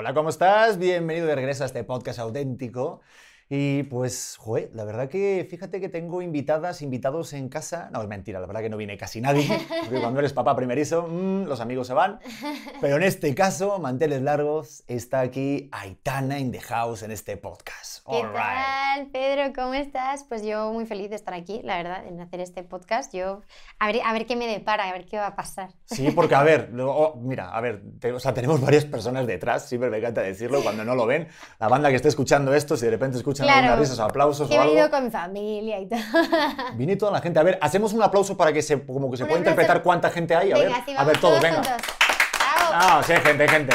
Hola, ¿cómo estás? Bienvenido de regreso a este podcast auténtico. Y pues, joder, la verdad que fíjate que tengo invitadas, invitados en casa. No, es mentira, la verdad que no viene casi nadie. Porque cuando eres papá primerizo, mm, los amigos se van. Pero en este caso, manteles largos, está aquí Aitana in the house en este podcast. ¿Qué right. tal, Pedro? ¿Cómo estás? Pues yo muy feliz de estar aquí, la verdad, en hacer este podcast. Yo, a ver, a ver qué me depara, a ver qué va a pasar. Sí, porque a ver, luego- oh, mira, a ver, te- o sea, tenemos varias personas detrás, siempre me encanta decirlo cuando no lo ven. La banda que esté escuchando esto, si de repente escuchan Claro. algunas risas o aplausos Que he o algo. venido con mi familia y todo. Viene toda la gente. A ver, hacemos un aplauso para que se, como que se pueda interpretar cuánta gente hay. A venga, ver, sí, a ver todo, todos venga. Ah, sí, gente, gente.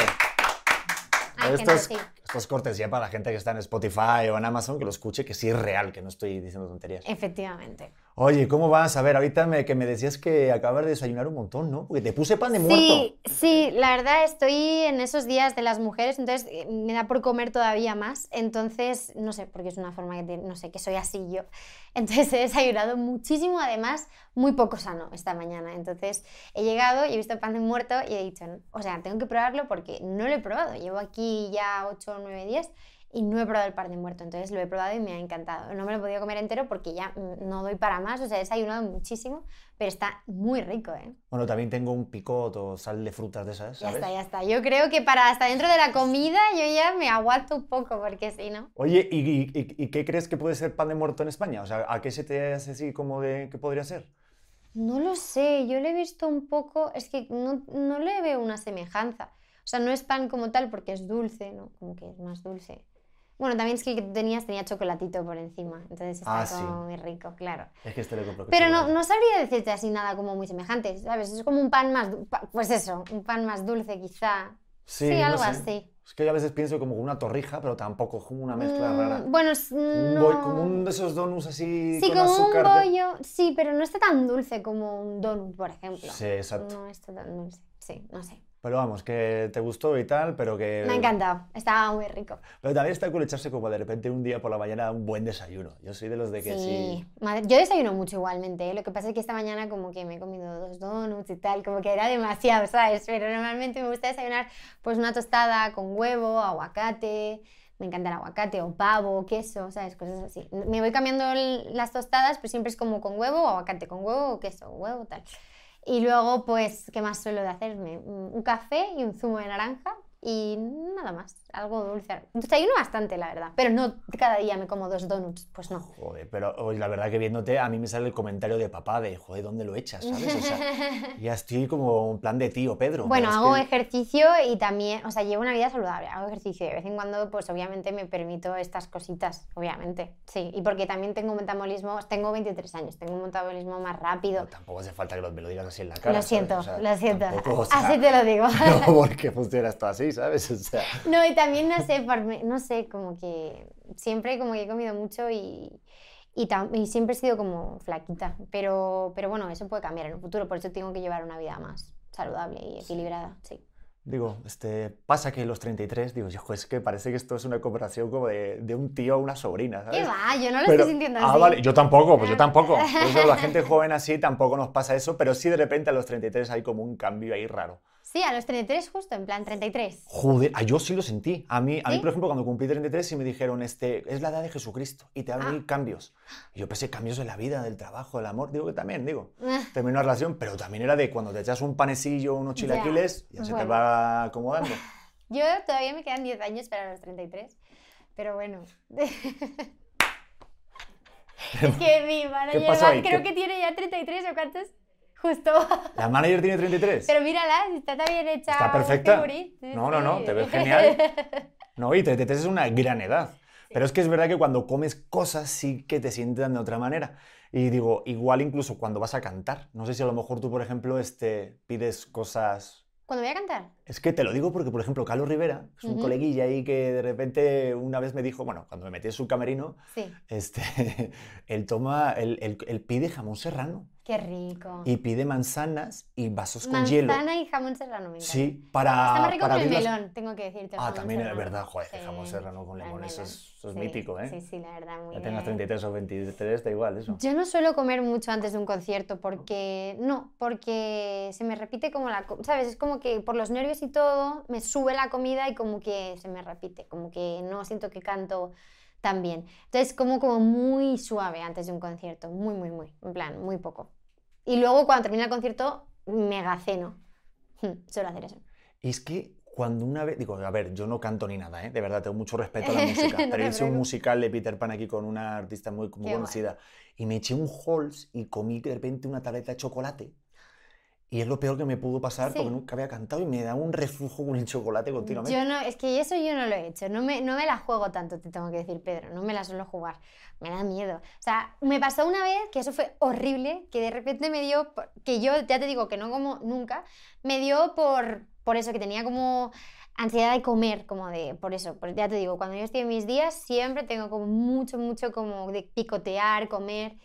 Hay Esto gente, es, sí. esto es cortesía para la gente que está en Spotify o en Amazon, que lo escuche, que sí es real, que no estoy diciendo tonterías. Efectivamente. Oye, ¿cómo vas? A ver, ahorita me, que me decías que acabas de desayunar un montón, ¿no? Porque te puse pan de muerto. Sí, sí, la verdad estoy en esos días de las mujeres, entonces eh, me da por comer todavía más. Entonces, no sé, porque es una forma que tiene, no sé, que soy así yo. Entonces he desayunado muchísimo, además, muy poco sano esta mañana. Entonces he llegado y he visto pan de muerto y he dicho, o sea, tengo que probarlo porque no lo he probado. Llevo aquí ya 8 o 9 días y no he probado el pan de muerto. Entonces lo he probado y me ha encantado. No me lo he podido comer entero porque ya mm, no doy para más, o sea, he desayunado muchísimo, pero está muy rico, ¿eh? Bueno, también tengo un picot o sal de frutas de esas, Ya ¿sabes? está, ya está. Yo creo que para hasta dentro de la comida yo ya me aguanto un poco, porque si no. Oye, ¿y, y- y- y qué crees que puede ser pan de muerto en España? O sea, ¿a qué se te hace así como de que podría ser? No lo sé, yo le he visto un poco, es que no, no le veo una semejanza. O sea, no es pan como tal porque es dulce, ¿no? Como que es más dulce. Bueno, también es que el que tú tenías tenía chocolatito por encima, entonces está Ah, sí. como muy rico, claro. Es que este le compro Pero no, no sabría decirte así nada como muy semejante, ¿sabes? Es como un pan más, pues eso, un pan más dulce quizá. Sí, no algo sé. así. Es que yo a veces pienso como una torrija, pero tampoco, como una mezcla Mm, rara. Bueno, Un no... boy- como un de esos donuts así Sí, con como azúcar. un de- bollo, sí, pero no está tan dulce como un donut, por ejemplo. Sí, exacto. No está tan dulce, sí, no sé. Pero vamos, que te gustó y tal, pero que... Me ha encantado, estaba muy rico. Pero también está cool echarse como de repente un día por la mañana un buen desayuno. Yo soy de los de que sí... Sí, madre- yo desayuno mucho igualmente, ¿eh? lo que pasa es que esta mañana como que me he comido dos donuts y tal, como que era demasiado, ¿sabes? Pero normalmente me gusta desayunar pues una tostada con huevo, aguacate, me encanta el aguacate o pavo, queso, ¿sabes? Cosas así. Me voy cambiando las tostadas, pero siempre es como con huevo aguacate, con huevo queso, huevo, tal. Y luego, pues, ¿qué más suelo de hacerme? Un café y un zumo de naranja y nada más, algo dulce. Desayuno bastante, la verdad, pero no cada día me como dos donuts, pues no. Joder, pero hoy la verdad que viéndote a mí me sale el comentario de papá de, joder, ¿dónde lo echas? ¿Sabes? O sea, ya estoy como en plan de tío Pedro. Bueno, hago que- ejercicio y también, o sea, llevo una vida saludable, hago ejercicio. De vez en cuando, pues obviamente me permito estas cositas, obviamente, sí. Y porque también tengo un metabolismo, tengo 23 años, tengo un metabolismo más rápido. No, tampoco hace falta que me lo digas así en la cara. Lo siento, O sea, lo siento. tampoco, o sea, Así te lo digo. No, porque funcionas tú así, ¿sabes? O sea, No, y también no sé, por no sé, como que siempre como que he comido mucho y, y, y siempre he sido como flaquita. Pero, pero bueno, eso puede cambiar en un futuro, por eso tengo que llevar una vida más saludable y equilibrada, sí. digo, este, pasa que los 33, digo, "Hijo, es que parece que esto es una conversación como de, de un tío a una sobrina, ¿sabes? ¿Qué va? Yo no lo Pero- estoy sintiendo ah, así. vale, yo tampoco, pues yo tampoco. Por eso la gente joven así tampoco nos pasa eso, pero sí de repente a los 33 hay como un cambio ahí raro. Sí, a los 33 justo, en plan 33. Joder, ah, yo sí lo sentí. A mí, a mí, por ejemplo, cuando cumplí 33 sí me dijeron, este, es la edad de Jesucristo y te van a Ah. venir cambios. Y yo pensé, cambios en la vida, del trabajo, del amor, digo que también, digo. Terminé una relación, pero también era de cuando te echas un panecillo, unos Ya, chilaquiles, ya, se te bueno. va acomodando. Yo todavía me quedan 10 años para los 33, pero bueno. es que mi manager creo ¿Qué- que tiene ya 33 o cuántos. Justo. ¿La manager tiene 33? Pero mírala, está tan bien hecha. Está perfecta. Sí, No, no, no, te ves genial. No, y 33 es una gran edad. Pero es que es verdad que cuando comes cosas sí que te sientan de otra manera. Y digo, igual incluso cuando vas a cantar. No sé si a lo mejor tú, por ejemplo, este, pides cosas Cuando voy a cantar. Es que te lo digo porque, por ejemplo, Carlos Rivera, es un coleguilla ahí que de repente una vez me dijo, bueno, cuando me metí en su camerino, Sí. este, él toma, él, él- él pide jamón serrano. Qué rico. Y pide manzanas y vasos con hielo. Manzana y jamón serrano me encanta. Sí, para. Está más rico para con el las- melón, tengo que decirte. Ah, también es serrano. verdad, joder, el jamón Sí, serrano con limón, eso es, eso es Sí, mítico, ¿eh? Sí, sí, la verdad, muy Ya tengas bien. 33 o 23, da igual eso. Yo no suelo comer mucho antes de un concierto porque no, porque se me repite como la, ¿sabes? Es como que por los nervios y todo me sube la comida y como que se me repite, como que no siento que canto tan bien. Entonces como como muy suave antes de un concierto, muy muy muy, en plan, muy poco. Y luego cuando termina el concierto mega ceno. Suelo hacer eso. Y es que cuando una vez, digo, a ver, yo no canto ni nada, ¿eh? de verdad, tengo mucho respeto a la música, No pero hice un musical de Peter Pan aquí con una artista muy, muy Qué guay. conocida y me eché un Halls y comí de repente una tableta de chocolate. Y es lo peor que me pudo pasar Sí. porque nunca había cantado y me da un reflujo con el chocolate continuamente. Yo no, es que eso yo no lo he hecho, no me, no me la juego tanto, te tengo que decir, Pedro, no me la suelo jugar, me da miedo. O sea, me pasó una vez que eso fue horrible, que de repente me dio, por- que yo ya te digo que no como nunca, me dio por, por eso, que tenía como ansiedad de comer, como de, por eso, por- ya te digo, cuando yo estoy en mis días siempre tengo como mucho, mucho como de picotear, comer,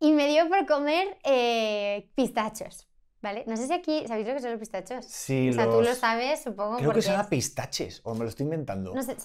y me dio por comer eh, pistachos. ¿Vale? No sé si aquí, ¿sabéis lo que son los pistachos? Sí, o sea, tú lo los- sabes, supongo. Creo que porque se llama es- pistaches, o me lo estoy inventando. no sé,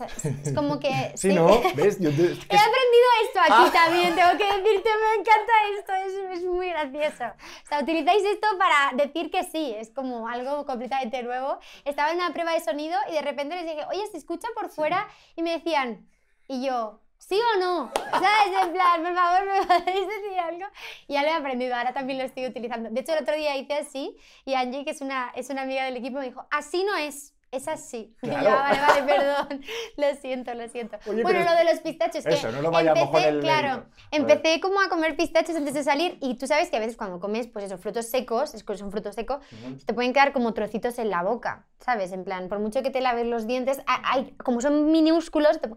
es como que... Sí, ¿no? ¿Ves? Yo te- que He aprendido esto aquí Ah. también, tengo que decirte, me encanta esto, es, es muy gracioso. O sea, utilizáis esto para decir que sí, es como algo completamente nuevo. Estaba en una prueba de sonido y de repente les dije, oye, ¿se escucha por fuera? Y me decían, y yo, ¿sí o no? ¿Sabes? En plan, por favor, ¿me podéis decir algo? Y ya lo he aprendido, ahora también lo estoy utilizando. De hecho, el otro día hice así y Angie, que es una, es una amiga del equipo, me dijo, así no es. Es así. Y yo, Claro. "Ah, vale, vale, perdón. Lo siento, lo siento. Oye, bueno, lo de los pistachos, que Eso, no lo vayamos con empecé, el claro, empecé como a comer pistachos antes de salir y tú sabes que a veces cuando comes, pues eso, frutos secos, es que son frutos secos, se te pueden quedar como trocitos en la boca, ¿sabes? En plan, por mucho que te laves los dientes, ha- hay, como son minúsculos, te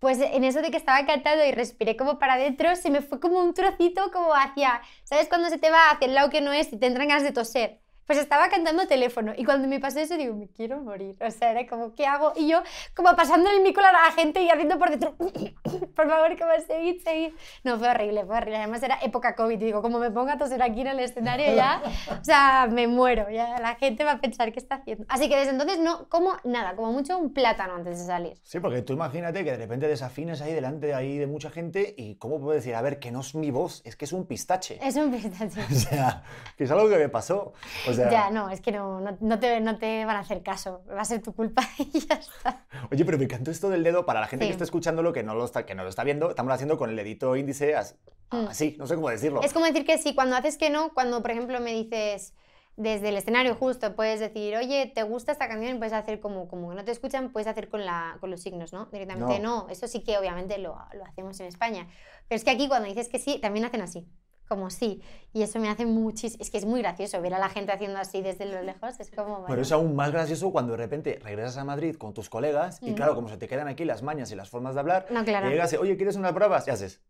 pues en eso de que estaba cantando y respiré como para adentro, se me fue como un trocito como hacia, ¿sabes? Cuando se te va hacia el lado que no es y te entran ganas de toser. Pues estaba cantando teléfono y cuando me pasó eso digo, me quiero morir. O sea, era como, ¿qué hago? Y yo como pasando el micro a la gente y haciendo por dentro, por favor, que me seguid, seguid. No, fue horrible, fue horrible. Además era época COVID digo, como me ponga a toser aquí en el escenario ya, o sea, me muero. Ya la gente va a pensar qué está haciendo. Así que desde entonces no como nada, como mucho un plátano antes de salir. Sí, porque tú imagínate que de repente desafines ahí delante de, ahí de mucha gente y ¿cómo puedo decir? A ver, que no es mi voz, es que es un pistache. Es un pistacho. O sea, que es algo que me pasó. O sea, Ya, no, es que no, no, no te, no te van a hacer caso. Va a ser tu culpa y ya está. Oye, pero me encantó esto del dedo para la gente Sí. que está escuchándolo, que no lo está, que no lo está viendo, estamos haciendo con el dedito índice Mm. así, no sé cómo decirlo. Es como decir que sí, cuando haces que no, cuando por ejemplo me dices desde el escenario justo, puedes decir, oye, ¿te gusta esta canción? Puedes hacer como, como que no te escuchan, puedes hacer con, la, con los signos, ¿no? Directamente no. Eso sí que obviamente lo, lo hacemos en España. Pero es que aquí cuando dices que sí, también hacen así, como sí. Y eso me hace muchísimo, es que es muy gracioso ver a la gente haciendo así desde lo lejos, es como... Pero es aún más gracioso cuando de repente regresas a Madrid con tus colegas y Mm. claro, como se te quedan aquí las mañas y las formas de hablar, No, claro. y llegas y, oye, ¿quieres unas pruebas? Y haces.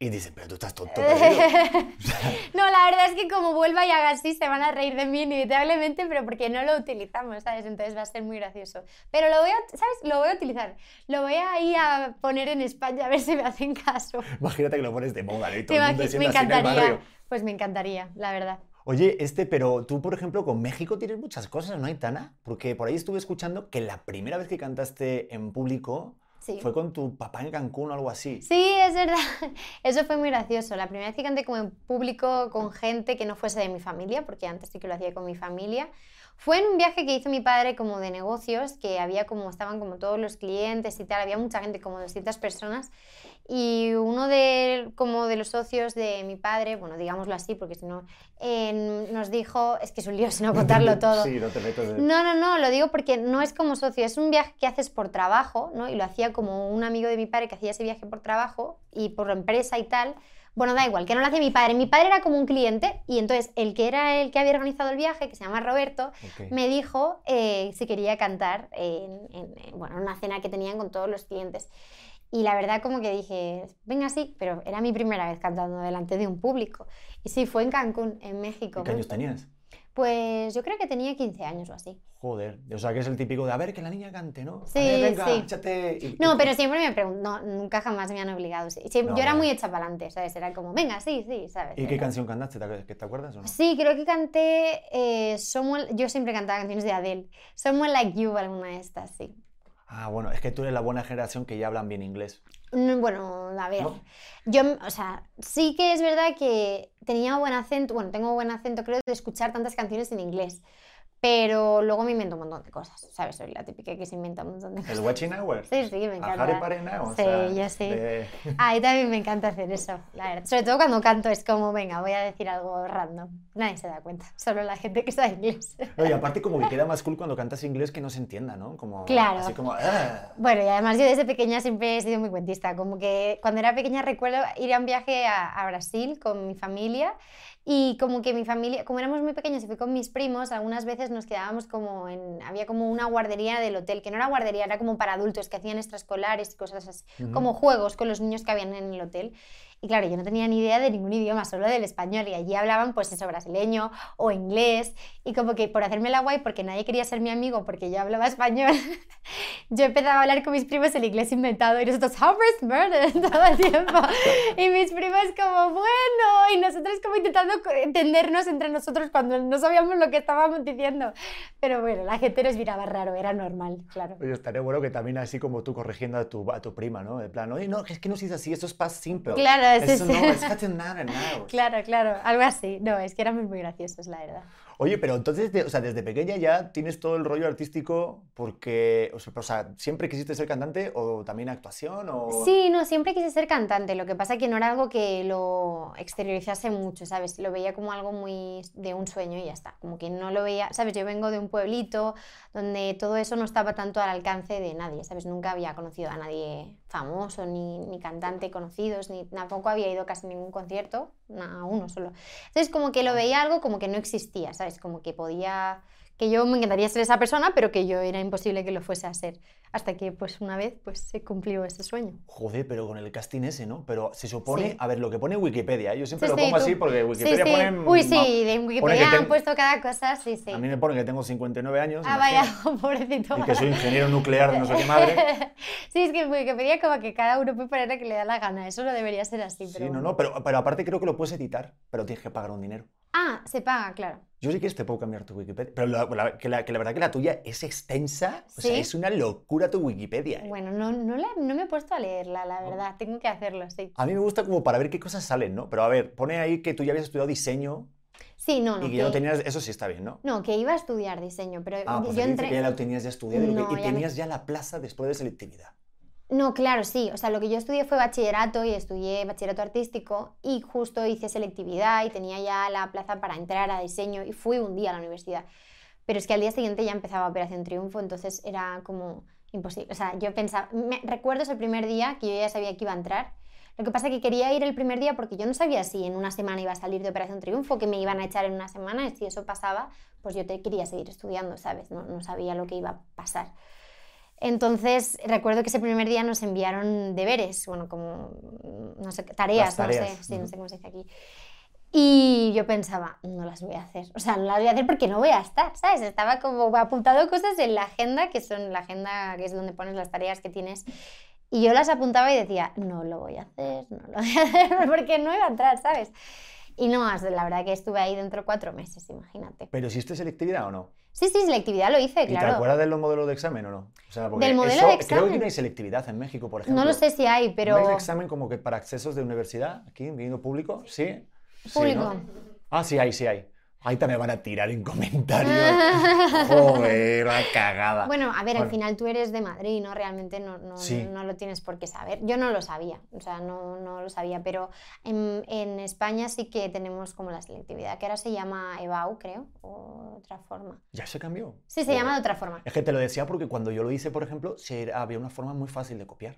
Y dicen, pero tú estás tonto. perdido". no, la verdad es que como vuelva y haga así, se van a reír de mí inevitablemente, pero porque no lo utilizamos, ¿sabes? Entonces va a ser muy gracioso. Pero lo voy a, ¿sabes? Lo voy a utilizar. Lo voy a ir a poner en España a ver si me hacen caso. Imagínate que lo pones de moda, ¿eh? y ¿Te todo el mundo? Me en el encantaría. barrio. Pues me encantaría, la verdad. Oye, este, pero tú, por ejemplo, con México tienes muchas cosas, ¿no, Aitana? Porque por ahí estuve escuchando que la primera vez que cantaste en público Sí. fue con tu papá en Cancún o algo así. Sí, es verdad. Eso fue muy gracioso. La primera vez que canté como en público con gente que no fuese de mi familia, porque antes sí que lo hacía con mi familia, fue en un viaje que hizo mi padre como de negocios, que había como, estaban como todos los clientes y tal, había mucha gente, como 200 personas, y uno de, como de los socios de mi padre, bueno, digámoslo así, porque si no, eh, nos dijo, es que es un lío si no contarlo todo. Sí, no te metas de... No, no, no, lo digo porque no es como socio, es un viaje que haces por trabajo, ¿no? Y lo hacía como un amigo de mi padre que hacía ese viaje por trabajo y por empresa y tal. Bueno, da igual, que no lo hacía mi padre. Mi padre era como un cliente y entonces el que era el que había organizado el viaje, que se llama Roberto, me dijo eh, si quería cantar en, en- en, bueno, en una cena que tenían con todos los clientes. Y la verdad como que dije, venga sí, pero era mi primera vez cantando delante de un público. Y sí, fue en Cancún, en México. ¿Qué años tenías? Pues yo creo que tenía 15 años o así. Joder, o sea que es el típico de a ver que la niña cante, ¿no? A Sí, ver, venga, sí. échate. y- No, y- pero siempre me preguntan, no, nunca jamás me han obligado. sí. Siem- No, yo era muy hecha para adelante, ¿sabes? Era como, venga, sí, sí, ¿sabes? ¿Y qué Era- canción cantaste? ¿Te, acuerdas o no? Sí, creo que canté eh, Someone, yo siempre cantaba canciones de Adele. Someone Like You, alguna de estas, sí. Ah, bueno, es que tú eres la buena generación que ya hablan bien inglés. No, Bueno, a ver, ¿No? yo, o sea, sí que es verdad que tenía buen acento, bueno, tengo buen acento creo de escuchar tantas canciones en inglés, pero luego me invento un montón de cosas, ¿sabes? Soy la típica que se inventa un montón de ¿El cosas. Watching Hours? Sí, sí, me ¿A encanta. Harry Parena? O Sí, sea, yo sí. de- A mí también me encanta hacer eso, la verdad. Sobre todo cuando canto es como, venga, voy a decir algo random. Nadie se da cuenta, solo la gente que sabe inglés. Y aparte como que queda más cool cuando cantas inglés que no se entienda, ¿no? Como, Claro. Así como... "Ah". Bueno, y además yo desde pequeña siempre he sido muy cuentista. Como que cuando era pequeña recuerdo ir a un viaje a, a Brasil con mi familia y como que mi familia, como éramos muy pequeños y fui con mis primos, algunas veces nos quedábamos como en, había como una guardería del hotel, que no era guardería, era como para adultos, que hacían extraescolares y cosas así, como juegos con los niños que habían en el hotel. Y claro, yo no tenía ni idea de ningún idioma, solo del español. Y allí hablaban, pues eso, brasileño o inglés. Y como que por hacerme la guay, porque nadie quería ser mi amigo porque yo hablaba español, yo empezaba a hablar con mis primos el inglés inventado. Y nosotros, Harvest Murder, todo el tiempo. Y mis primos como, bueno. Y nosotros como intentando entendernos entre nosotros cuando no sabíamos lo que estábamos diciendo. Pero bueno, la gente nos miraba raro, era normal, claro. Oye, estaría bueno que también así como tú corrigiendo a tu, a tu prima, ¿no? De plan, oye, no, es que no se dice así, esto es past simple. Claro, sí, Eso sí. no. Claro, claro, algo así. No, es que éramos muy graciosos, la verdad. Oye, pero entonces, o sea, desde pequeña ya tienes todo el rollo artístico porque, o sea, ¿siempre quisiste ser cantante o también actuación o...? Sí, no, siempre quise ser cantante, lo que pasa que no era algo que lo exteriorizase mucho, ¿sabes? Lo veía como algo muy de un sueño y ya está, como que no lo veía, ¿sabes? Yo vengo de un pueblito donde todo eso no estaba tanto al alcance de nadie, ¿sabes? Nunca había conocido a nadie famoso, ni, ni cantante conocidos, ni tampoco había ido casi a ningún concierto, a uno solo. Entonces como que lo veía algo como que no existía, ¿sabes? Como que podía que yo me encantaría ser esa persona, pero que yo era imposible que lo fuese a ser. Hasta que, pues, una vez, pues, se cumplió ese sueño. Joder, pero con el casting ese, ¿no? Pero se supone, Sí. a ver, lo que pone Wikipedia, ¿eh? yo siempre Sí, lo sí, pongo tú- así porque Wikipedia sí, sí. pone... Uy, sí, de Wikipedia han ten- puesto cada cosa, sí, sí. A mí me pone que tengo 59 años, Ah, vaya, pobrecito. y que soy ingeniero nuclear de no sé qué madre. sí, es que Wikipedia como que cada uno puede poner lo que le da la gana. Eso no debería ser así, Sí, pero... no, no, pero, pero aparte creo que lo puedes editar, pero tienes que pagar un dinero. Ah, se paga, claro. Yo si quieres te puedo cambiar tu Wikipedia, pero la, la- que, la, que la verdad que la tuya es extensa, o sea, Sí. es una locura tu Wikipedia. ¿eh? Bueno, no, no, la- no me he puesto a leerla, la verdad. Tengo que hacerlo, sí. A mí me gusta como para ver qué cosas salen, ¿no? Pero a ver, pone ahí que tú ya habías estudiado diseño Sí, no, no. y que que- ya no tenías, eso sí está bien, ¿no? No, que iba a estudiar diseño, pero Ah, pues yo entré... que ya lo tenías ya estudiado y, que- No, y ya me- tenías ya la plaza después de selectividad. No, claro, sí. O sea, lo que yo estudié fue bachillerato y estudié bachillerato artístico y justo hice selectividad y tenía ya la plaza para entrar a diseño y fui un día a la universidad. Pero es que al día siguiente ya empezaba Operación Triunfo, entonces era como imposible. O sea, yo pensaba, recuerdo ese primer día que yo ya sabía que iba a entrar. Lo que pasa es que quería ir el primer día porque yo no sabía si en una semana iba a salir de Operación Triunfo, que me iban a echar en una semana, y si eso pasaba, pues yo te quería seguir estudiando, ¿sabes? No, no sabía lo que iba a pasar. Entonces, recuerdo que ese primer día nos enviaron deberes, bueno, como, mm, no sé, tareas, no sé, sí, no sé cómo se dice aquí. Y yo pensaba, no las voy a hacer. O sea, no las voy a hacer porque no voy a estar, ¿sabes? Estaba como apuntado cosas en la agenda, que son la agenda que es donde pones las tareas que tienes. Y yo las apuntaba y decía, no lo voy a hacer, no lo voy a hacer, porque no iba a entrar, ¿sabes? Y no más, la verdad que estuve ahí dentro cuatro meses, imagínate. ¿Pero hiciste selectividad o no? Sí, sí, selectividad lo hice, ¿Y te claro. acuerdas de los modelos de examen o no? O sea, porque Del modelo eso- de Creo que examen. no hay selectividad en México, por ejemplo. No lo sé si hay, ¿No pero... hay un examen como que para accesos de universidad, aquí, viniendo público? ¿Sí? Sí, Público. ¿no? Ah, sí hay, sí hay. Ahí también van a tirar en comentarios. Joder, la cagada. Bueno, a ver, al Bueno. final tú eres de Madrid, ¿no? Realmente no, no, Sí. no lo tienes por qué saber. Yo no lo sabía, o sea, no, no lo sabía, pero en, en España sí que tenemos como la selectividad, que ahora se llama EBAU, creo, o otra forma. ¿Ya se cambió? Sí, se Joder. llama de otra forma. Es que te lo decía porque cuando yo lo hice, por ejemplo, había una forma muy fácil de copiar.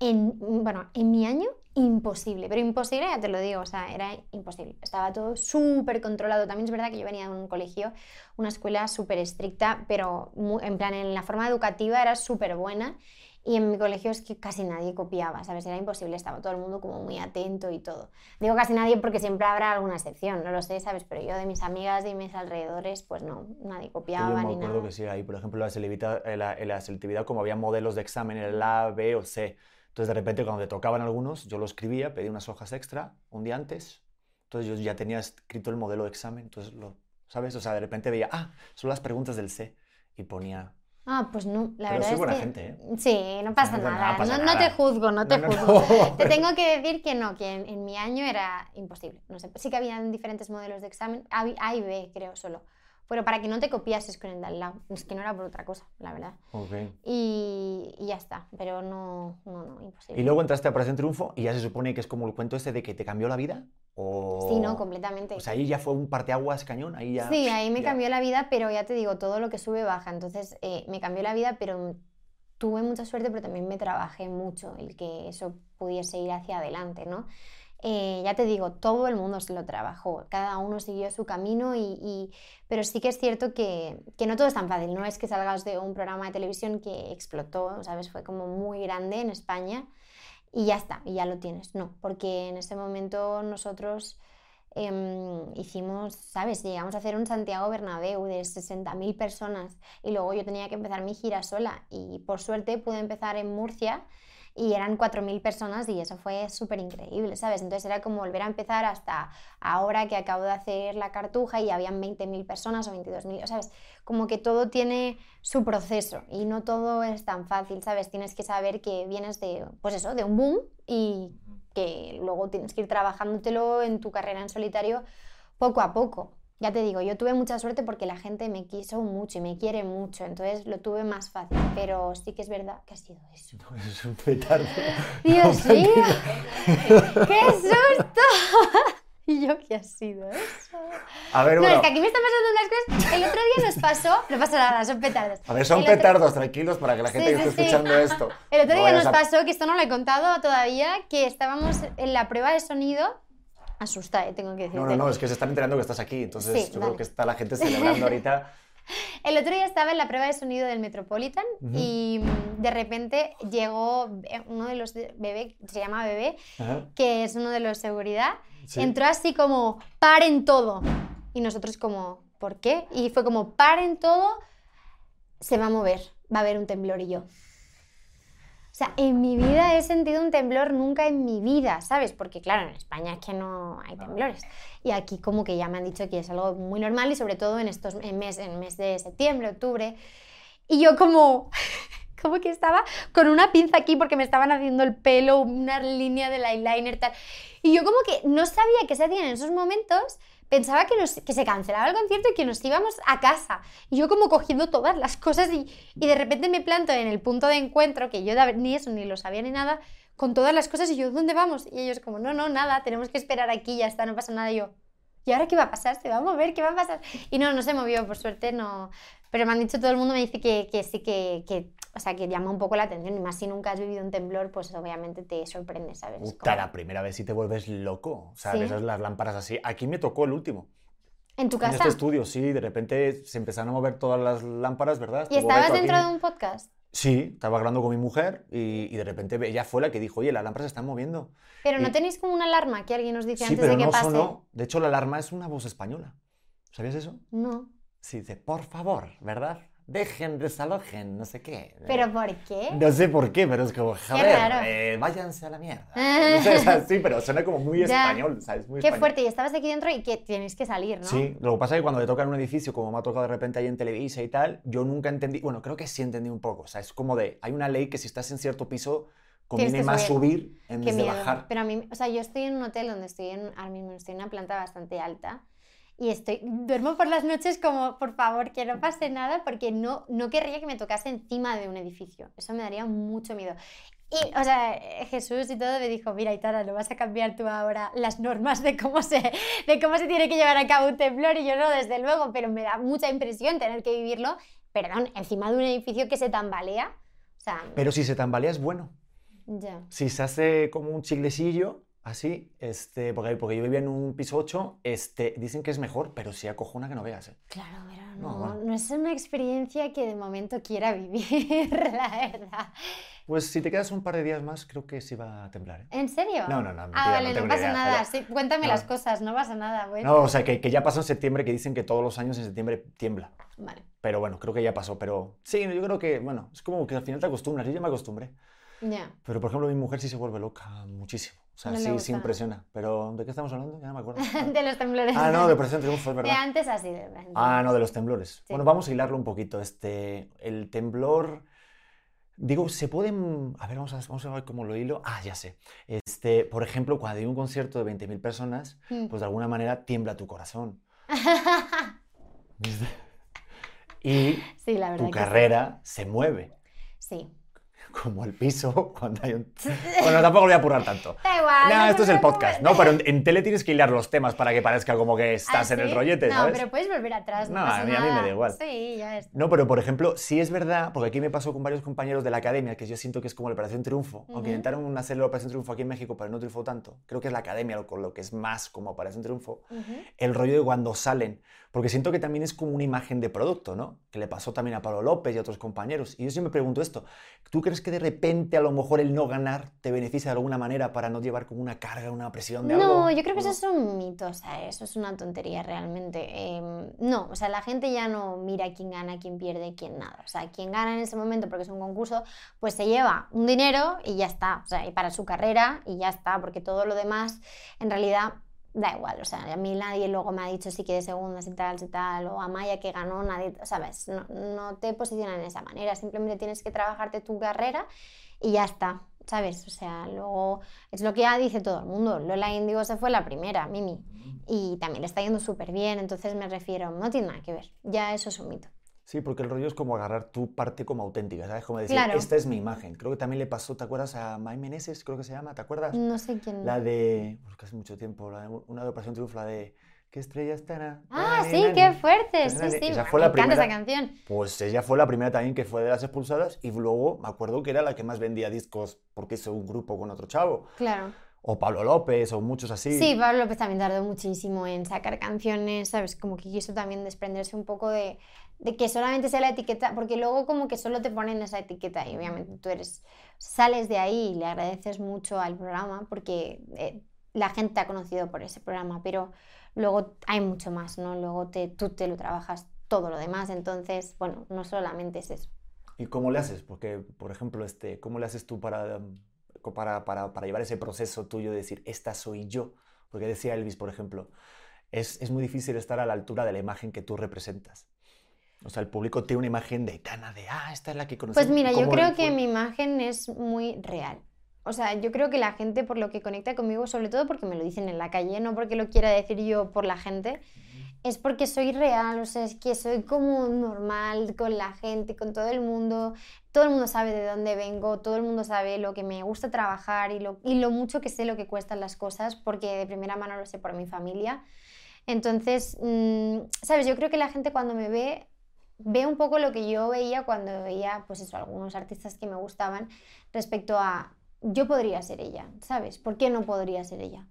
En, bueno, en mi año, imposible, pero imposible, ya te lo digo, o sea, era imposible. Estaba todo súper controlado. También es verdad que yo venía de un colegio, una escuela súper estricta, pero en plan, en la forma educativa era súper buena Y en mi colegio es que casi nadie copiaba, ¿sabes? Era imposible, estaba todo el mundo como muy atento y todo. Digo casi nadie porque siempre habrá alguna excepción, no lo sé, ¿sabes? Pero yo de mis amigas y mis alrededores, pues no, nadie copiaba Yo me ni nada. que sí, ahí, por ejemplo, la selectividad, en la, en la selectividad, como había modelos de examen en el A, B o C. Entonces, de repente, cuando te tocaban algunos, yo lo escribía, pedí unas hojas extra un día antes. Entonces, yo ya tenía escrito el modelo de examen. Entonces, lo, ¿sabes? O sea, de repente veía, ah, son las preguntas del C. Y ponía. Ah, pues no, la Pero verdad soy es buena que... gente, ¿eh? Sí, no pasa no, no nada. pasa no, no te nada. juzgo, no te No, no, juzgo. no. Te tengo que decir que no, que en, en mi año era imposible. No sé, sí que habían diferentes modelos de examen, A, A y B creo solo. Pero para que no te copiases con el de al lado. Es que no era por otra cosa, la verdad. Ok. Y, y ya está, pero no, no, no, imposible. Y luego entraste a Operación Triunfo y ya se supone que es como el cuento este de que te cambió la vida. O... Sí, no, completamente. O sea, ahí ya fue un parteaguas cañón. Ahí ya. Sí, ahí me ya. cambió la vida, pero ya te digo, todo lo que sube baja. Entonces, eh, me cambió la vida, pero tuve mucha suerte, pero también me trabajé mucho el que eso pudiese ir hacia adelante, ¿no? Eh, ya te digo, todo el mundo se lo trabajó, cada uno siguió su camino, y, pero sí que es cierto que, que no todo es tan fácil, no es que salgas de un programa de televisión que explotó, ¿sabes? Fue como muy grande en España y ya está, y ya lo tienes, no, porque en ese momento nosotros em, hicimos, ¿sabes? Llegamos a hacer un Santiago Bernabéu de 60.000 personas y luego yo tenía que empezar mi gira sola y por suerte pude empezar en Murcia y eran 4.000 personas y eso fue súper increíble, ¿sabes? Entonces era como volver a empezar hasta ahora que acabo de hacer la cartuja y habían 20.000 personas o 22.000, ¿sabes? Como que todo tiene su proceso y no todo es tan fácil, ¿sabes? Tienes que saber que vienes de, pues eso, de un boom y que luego tienes que ir trabajándotelo en tu carrera en solitario poco a poco. Ya te digo, yo tuve mucha suerte porque la gente me quiso mucho y me quiere mucho, entonces lo tuve más fácil, pero sí que es verdad que ha sido eso. No, es un petardo. Dios mío, qué susto. Y yo, ¿qué ha sido eso? A ver, No, bueno. es que aquí me están pasando unas cosas. El otro día nos pasó, no pasa nada, son petardos. A ver, son El otro- petardos, tranquilos, para que la gente Sí, que sí, esté sí. escuchando esto. El otro no día nos a- pasó, que esto no lo he contado todavía, que estábamos en la prueba de sonido. Asusta, eh, tengo que decirte. No, no, no, es que se están enterando que estás aquí, entonces Sí, yo vale. creo que está la gente celebrando ahorita. El otro día estaba en la prueba de sonido del Metropolitan y mm, de repente llegó eh, uno de los de- bebé, se llama Bebé, que es uno de los seguridad, Sí. entró así como, paren todo. Y nosotros como, ¿por qué? Y fue como, paren todo, se va a mover, va a haber un temblor y yo. O sea, en mi vida he sentido un temblor nunca en mi vida, ¿sabes? Porque claro, en España es que no hay temblores. Y aquí como que ya me han dicho que es algo muy normal y sobre todo en estos en mes, en mes de septiembre, octubre. Y yo como, como que estaba con una pinza aquí porque me estaban haciendo el pelo, una línea del eyeliner, tal. Y yo como que no sabía que se hacían en esos momentos, pensaba que, nos- que se cancelaba el concierto y que nos íbamos a casa. Y yo como cogiendo todas las cosas y, y de repente me planto en el punto de encuentro, que yo ni eso ni lo sabía ni nada, con todas las cosas y yo, ¿dónde vamos? Y ellos como, no, no, nada, tenemos que esperar aquí, ya está, no pasa nada. Y yo, ¿y ahora qué va a pasar? ¿Se va a mover? ¿Qué va a pasar? Y no, no se movió, por suerte no. Pero me han dicho, todo el mundo me dice que, que sí que, que, o sea, que llama un poco la atención. Y más si nunca has vivido un temblor, pues obviamente te sorprende, ¿sabes? Puta, Como- la primera vez sí te vuelves loco. O sea, Sí. ves las lámparas así. Aquí me tocó el último. ¿En tu En casa? este estudio, sí, de repente se empezaron a mover todas las lámparas, ¿verdad? ¿Y Estuvo estabas aquí. dentro de un podcast? Sí, estaba hablando con mi mujer y, y de repente ella fue la que dijo, oye, las lámparas se están moviendo. Pero no Y- tenéis como una alarma que alguien os dice Sí, antes pero de que no pase. sonó. De hecho, la alarma es una voz española. ¿Sabías eso? No. Sí, dice, por favor, ¿verdad? Dejen, desalojen, no sé qué. ¿Pero por qué? No sé por qué, pero es como, joder, eh, váyanse a la mierda. No sé, o sea, sí, pero suena como muy Ya. español, ¿sabes? Muy Qué español. fuerte. Y estabas aquí dentro y que tienes que salir, ¿no? Sí, lo que pasa es que cuando te toca en un edificio, como me ha tocado de repente ahí en Televisa y tal, yo nunca entendí, bueno, creo que sí entendí un poco, o sea, es como de, hay una ley que si estás en cierto piso, conviene más subir. en vez de bajar. Pero a mí, o sea, yo estoy en un hotel donde estoy en, ahora mismo estoy en una planta bastante alta y estoy, duermo por las noches como, por favor, que no pase nada porque no, no querría que me tocase encima de un edificio. Eso me daría mucho miedo. Y, o sea, Jesús y todo me dijo, mira, Itara, no vas a cambiar tú ahora las normas de cómo se, de cómo se tiene que llevar a cabo un temblor. Y yo no, desde luego, pero me da mucha impresión tener que vivirlo, perdón, encima de un edificio que se tambalea. O sea, Pero si se tambalea es bueno. ya. Si se hace como un chiglecillo, así, este, porque, porque yo vivía en un piso 8, este, dicen que es mejor, pero sí acojona que no veas. ¿eh? Claro, pero No, no, bueno. no es una experiencia que de momento quiera vivir, la verdad. Pues si te quedas un par de días más, creo que sí va a temblar. ¿eh? ¿En serio? No, no, no. ah, mentira, vale, no, ni pasa idea, nada. Sí, cuéntame no. las cosas, no pasa nada. Bueno. No, o sea, que, que ya pasó en septiembre, que dicen que todos los años en septiembre tiembla. Vale, Pero bueno, creo que ya pasó. Pero sí, yo creo que, bueno, es como que al final te acostumbras. Yo ya me acostumbré. ya. Pero por ejemplo, mi mujer sí se vuelve loca muchísimo. O sea, No sí, sí impresiona. Pero ¿de qué estamos hablando? Ya no me acuerdo. de los temblores. Ah, no, de Operación Triunfo, es De verdad. antes así. De Ah, no, de los temblores. Sí. Bueno, vamos a hilarlo un poquito. Este, el temblor, digo, se pueden, a ver, vamos a, vamos a ver cómo lo hilo. Ah, ya sé. Este, por ejemplo, cuando hay un concierto de 20.000 personas, Mm. pues de alguna manera tiembla tu corazón. Y sí, la verdad. tu carrera se mueve, Sí. Como el piso cuando hay un... Bueno, tampoco lo voy a apurar tanto. Da igual. No, esto es el podcast, ¿no? Pero en, en tele tienes que hilar los temas para que parezca como que estás ¿Ah, en el sí? rollete, No, ¿sabes? pero puedes volver atrás. No, No, pasa a mí- a mí me da nada. igual. Sí, ya es. No, pero por ejemplo, sí es verdad, porque aquí me pasó con varios compañeros de la academia, que yo siento que es como la Operación Triunfo, aunque Ujú. intentaron hacer la Operación Triunfo aquí en México, pero no triunfó tanto. Creo que es la academia lo, con lo que es más como Operación Triunfo. Ujú. El rollo de cuando salen, porque siento que también es como una imagen de producto, ¿no? Que le pasó también a Pablo López y a otros compañeros. Y yo siempre me pregunto esto, ¿tú crees que de repente a lo mejor el no ganar te beneficia de alguna manera para no llevar como una carga, una presión de algo? No, yo creo que ¿O eso es un mito, o sea, eso es una tontería realmente. Em, no, o sea, la gente ya no mira quién gana, quién pierde, quién nada. O sea, quien gana en ese momento, porque es un concurso, pues se lleva un dinero y ya está. O sea, y para su carrera y ya está, porque todo lo demás, en realidad, da igual. O sea, a mí nadie luego me ha dicho si quede segunda, si tal, si tal, o a Maya que ganó, nadie, ¿sabes? No, no te posicionan de esa manera, simplemente tienes que trabajarte tu carrera y ya está, ¿sabes? O sea, luego es lo que ya dice todo el mundo. Lola Índigo se fue la primera, Mimi, y también le está yendo súper bien, entonces me refiero, no tiene nada que ver, ya eso es un mito. Sí, porque el rollo es como agarrar tu parte como auténtica, ¿sabes? Como decir, Claro. esta es mi imagen. Creo que también le pasó, ¿te acuerdas a May Meneses? Creo que se llama, ¿te acuerdas? No sé quién. La de, pues que hace mucho tiempo, la de- una de Operación Triunfo, la de, ¿qué estrella estará? Ah, sí, nani". qué fuerte, sí, Nani. sí, Esa me fue la encanta esa primera- canción. Pues ella fue la primera también que fue de las expulsadas y luego me acuerdo que era la que más vendía discos porque hizo un grupo con otro chavo. Claro. O Pablo López o muchos así. Sí, Pablo López también tardó muchísimo en sacar canciones, ¿sabes? Como que quiso también desprenderse un poco de, de que solamente sea la etiqueta, porque luego como que solo te ponen esa etiqueta y obviamente tú eres, sales de ahí y le agradeces mucho al programa porque eh, la gente te ha conocido por ese programa, pero luego hay mucho más, ¿no? Luego te, tú te lo trabajas todo lo demás, entonces, bueno, no solamente es eso. ¿Y cómo le haces? Porque, por ejemplo, este, ¿cómo le haces tú para, para, para, para llevar ese proceso tuyo de decir, esta soy yo? Porque decía Elvis, por ejemplo, es, es muy difícil estar a la altura de la imagen que tú representas. O sea, el público tiene una imagen de Tana, de, ah, esta es la que conocemos. Pues mira, yo ¿Cómo creo que mi imagen es muy real. O sea, yo creo que la gente por lo que conecta conmigo, sobre todo porque me lo dicen en la calle, no porque lo quiera decir yo por la gente, es porque soy real, o sea, es que soy como normal con la gente, con todo el mundo. Todo el mundo sabe de dónde vengo, todo el mundo sabe lo que me gusta trabajar y lo, y lo mucho que sé lo que cuestan las cosas, porque de primera mano lo sé por mi familia. Entonces, mm, ¿sabes? Yo creo que la gente cuando me ve ve un poco lo que yo veía cuando veía, pues eso, algunos artistas que me gustaban respecto a yo podría ser ella, ¿sabes? ¿Por qué no podría ser ella?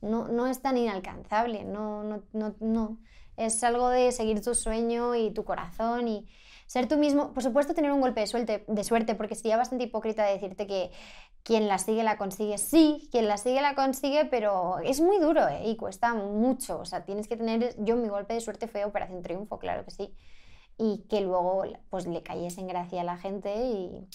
No, no es tan inalcanzable, no, no, no, no. Es algo de seguir tu sueño y tu corazón y ser tú mismo. Por supuesto, tener un golpe de suerte, de suerte porque sería bastante hipócrita decirte que quien la sigue la consigue. Sí, quien la sigue la consigue, pero es muy duro ¿eh? y cuesta mucho. O sea, tienes que tener. Yo, mi golpe de suerte fue Operación Triunfo, claro que sí y que luego pues le cayese en gracia a la gente y,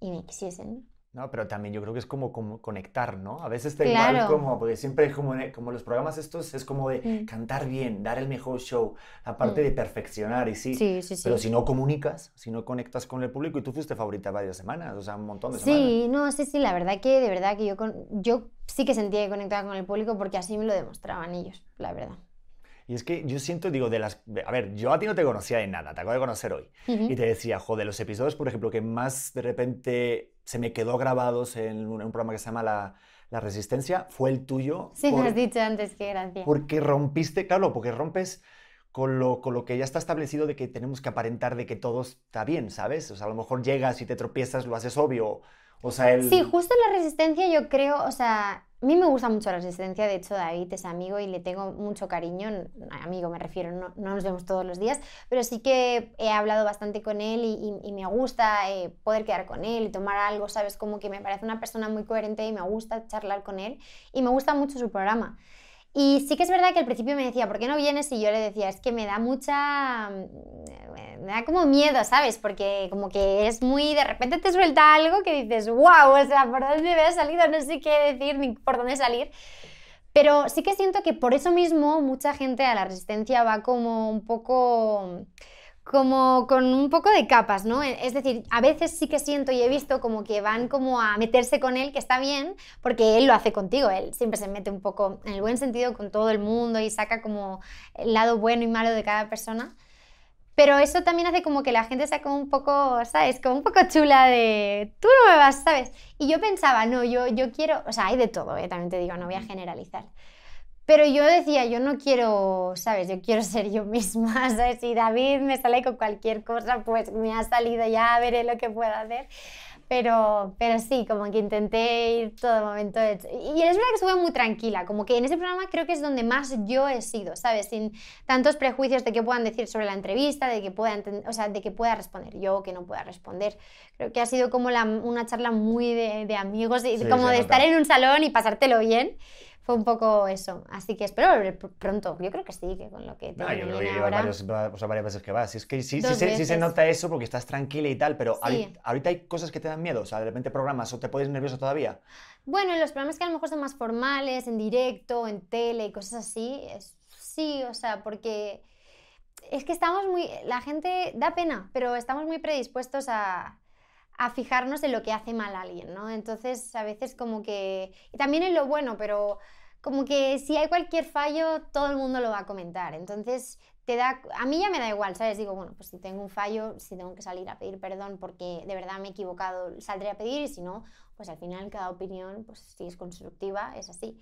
y me quisiesen. No, pero también yo creo que es como, como conectar, ¿no? A veces te Claro. igual como, porque siempre como, como los programas estos es como de Mm. cantar bien, dar el mejor show, la parte Mm. de perfeccionar y sí, Sí, sí, sí. pero si no comunicas, si no conectas con el público y tú fuiste favorita varias semanas, o sea, un montón de semanas. Sí, no, sí, sí, la verdad que de verdad que yo, con, yo sí que sentía que conectaba con el público porque así me lo demostraban ellos, la verdad. Y es que yo siento, digo, de las... A ver, yo a ti no te conocía de nada, te acabo de conocer hoy. Ujú. Y te decía, joder, los episodios, por ejemplo, que más de repente se me quedó grabados en un, en un programa que se llama La, La Resistencia, fue el tuyo. Sí, me por- has dicho antes, qué gracia. Porque rompiste, claro, porque rompes con lo, con lo que ya está establecido de que tenemos que aparentar de que todo está bien, ¿sabes? O sea, a lo mejor llegas y te tropiezas, lo haces obvio. O sea, el... Sí, justo la resistencia yo creo, o sea, a mí me gusta mucho la resistencia, de hecho David es amigo y le tengo mucho cariño, amigo me refiero, no, no nos vemos todos los días, pero sí que he hablado bastante con él y, me gusta eh, poder quedar con él y tomar algo, ¿sabes? Como que me parece una persona muy coherente y me gusta charlar con él y me gusta mucho su programa. Y sí que es verdad que al principio me decía, ¿por qué no vienes? Y yo le decía, es que me da mucha... Mm, me da como miedo, ¿sabes? Porque como que es muy... De repente te suelta algo que dices, wow, o sea, ¿por dónde me ha salido? No sé qué decir ni por dónde salir. Pero sí que siento que por eso mismo mucha gente a la resistencia va como un poco como con un poco de capas, ¿no? Es decir, a veces sí que siento y he visto como que van como a meterse con él, que está bien, porque él lo hace contigo, él siempre se mete un poco en el buen sentido con todo el mundo y saca como el lado bueno y malo de cada persona. Pero eso también hace como que la gente sea como un poco, ¿sabes? Como un poco chula de, tú no me vas, ¿sabes? Y yo pensaba, no, yo, yo quiero, o sea, hay de todo, ¿eh? también te digo, no voy a generalizar. Pero yo decía, yo no quiero, ¿sabes? Yo quiero ser yo misma, ¿sabes? Si David me sale con cualquier cosa, pues me ha salido, ya veré lo que puedo hacer. Pero, pero sí, como que intenté ir todo momento. De... Y es verdad que estuve muy tranquila, como que en ese programa creo que es donde más yo he sido, ¿sabes? Sin tantos prejuicios de que puedan decir sobre la entrevista, de que pueda, o sea, de que pueda responder yo o que no pueda responder. Creo que ha sido como la, una charla muy de, de amigos, y como de estar en un salón y pasártelo bien fue un poco eso. Así que espero volver pronto. Yo creo que sí, que con lo que te no, yo creo que ahora... varios, o sea, varias veces que vas. Es que sí, sí, sí, se nota eso porque estás tranquila y tal, pero ahorita hay cosas que te dan miedo. O sea, de repente programas o te pones nervioso todavía. Bueno, en los programas que a lo mejor son más formales, en directo, en tele y cosas así, sí, o sea, porque es que estamos muy... La gente da pena, pero estamos muy predispuestos a a fijarnos en lo que hace mal a alguien, ¿no? Entonces, a veces como que... Y también en lo bueno, pero como que si hay cualquier fallo, todo el mundo lo va a comentar. Entonces, te da... A mí ya me da igual, ¿sabes? Digo, bueno, pues si tengo un fallo, si tengo que salir a pedir perdón porque de verdad me he equivocado, saldré a pedir y si no, pues al final cada opinión, pues si es constructiva, es así.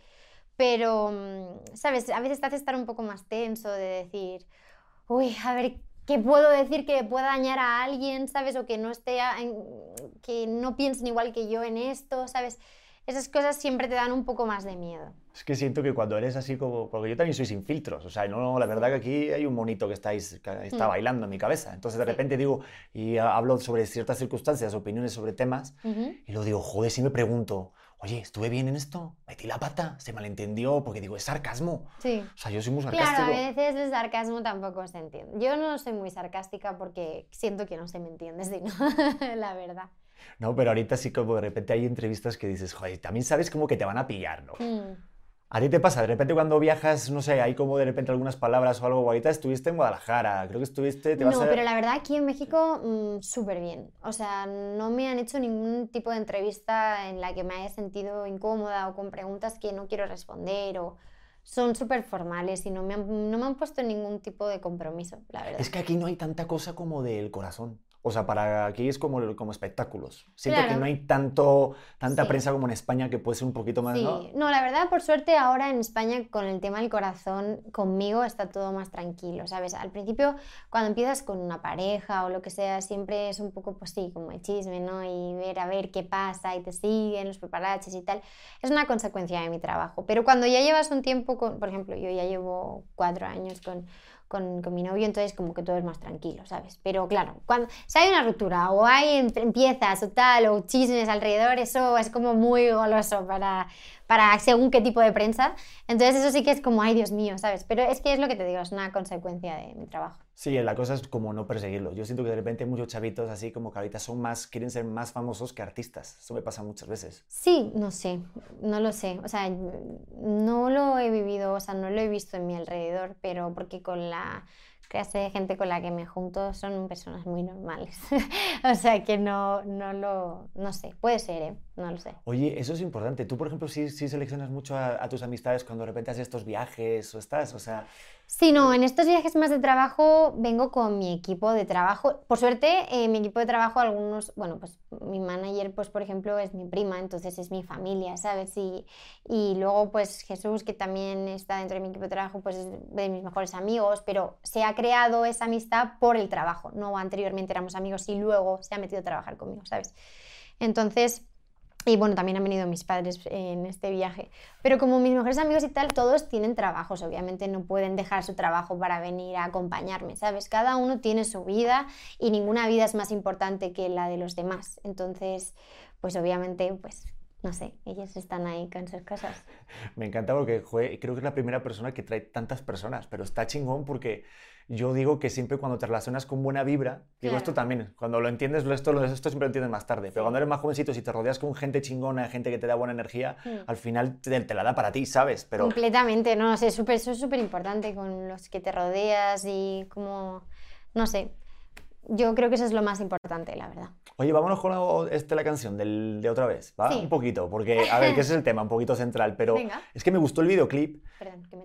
Pero, mm, ¿sabes? A veces te hace estar un poco más tenso de decir, uy, a ver que puedo decir que pueda dañar a alguien, ¿sabes? O que no esté, que no piensen igual que yo en esto, ¿sabes? Esas cosas siempre te dan un poco más de miedo. Es que siento que cuando eres así como... Porque yo también soy sin filtros. O sea, no, la verdad que aquí hay un monito que, estáis, está mm. bailando en mi cabeza. Entonces de repente digo y hablo sobre ciertas circunstancias, opiniones sobre temas. Y luego digo, joder, si me pregunto, oye, ¿estuve bien en esto? ¿Metí la pata? ¿Se malentendió? Porque digo, es sarcasmo. Sí. O sea, yo soy muy sarcástico. Claro, a veces el sarcasmo tampoco se entiende. Yo no soy muy sarcástica porque siento que no se me entiende, sino la verdad. No, pero ahorita sí como de repente hay entrevistas que dices, joder, también sabes como que te van a pillar, ¿no? Mm. ¿A ti te pasa? De repente cuando viajas, no sé, hay como de repente algunas palabras o algo. Ahorita estuviste en Guadalajara, creo que estuviste... Te vas no, pero la verdad aquí en México mm, súper bien. O sea, no me han hecho ningún tipo de entrevista en la que me haya sentido incómoda o con preguntas que no quiero responder o son súper formales y no me, han, no me han puesto ningún tipo de compromiso, la verdad. Es que aquí no hay tanta cosa como del corazón. O sea, para aquí es como, como espectáculos. Siento que no hay tanto, tanta prensa como en España que puede ser un poquito más, sí. ¿no? No, la verdad, por suerte, ahora en España con el tema del corazón, conmigo está todo más tranquilo, ¿sabes? Al principio, cuando empiezas con una pareja o lo que sea, siempre es un poco, pues sí, como el chisme, ¿no? Y ver a ver qué pasa y te siguen los preparaches y tal. Es una consecuencia de mi trabajo. Pero cuando ya llevas un tiempo, con, por ejemplo, yo ya llevo cuatro años con con, con, mi novio, entonces como que todo es más tranquilo, ¿sabes? Pero claro, cuando si hay una ruptura o hay empiezas o tal, o chismes alrededor, eso es como muy goloso para, para según qué tipo de prensa. Entonces eso sí que es como, ay Dios mío, ¿sabes? Pero es que es lo que te digo, es una consecuencia de mi trabajo. Sí, la cosa es como no perseguirlo. Yo siento que de repente muchos chavitos así como que ahorita son más, quieren ser más famosos que artistas. Eso me pasa muchas veces. Sí, no sé, no lo sé. O sea, no lo he vivido, o sea, no lo he visto en mi alrededor, pero porque con la clase de gente con la que me junto son personas muy normales. o sea que no, no lo, no sé, puede ser, ¿eh? no lo sé. Oye, eso es importante. Tú, por ejemplo, sí, sí seleccionas mucho a, a, tus amistades cuando de repente haces estos viajes o estás, o sea... Sí, no, en estos viajes más de trabajo vengo con mi equipo de trabajo. Por suerte, eh, mi equipo de trabajo, algunos, bueno, pues mi manager, pues por ejemplo, es mi prima, entonces es mi familia, ¿sabes? Y, y luego, pues Jesús, que también está dentro de mi equipo de trabajo, pues es de mis mejores amigos, pero se ha creado esa amistad por el trabajo, no anteriormente éramos amigos y luego se ha metido a trabajar conmigo, ¿sabes? Entonces, Y bueno, también han venido mis padres en este viaje. Pero como mis mejores amigos y tal, todos tienen trabajos. Obviamente no pueden dejar su trabajo para venir a acompañarme, ¿sabes? Cada uno tiene su vida y ninguna vida es más importante que la de los demás. Entonces, pues obviamente, pues no sé, ellos están ahí con sus cosas. Me encanta porque creo que es la primera persona que trae tantas personas, pero está chingón porque yo digo que siempre cuando te relacionas con buena vibra, digo esto también, cuando lo entiendes, esto, esto siempre lo entiendes más tarde, pero cuando eres más jovencito, si te rodeas con gente chingona, gente que te da buena energía, hmm. al final te, la da para ti, ¿sabes? Pero... Completamente, no, sé, eso es súper importante con los que te rodeas y como, no sé, yo creo que eso es lo más importante, la verdad. Oye, vámonos con este, la canción del, de otra vez, ¿va? Un poquito, porque, a ver, que ese es el tema, un poquito central, pero es que me gustó el videoclip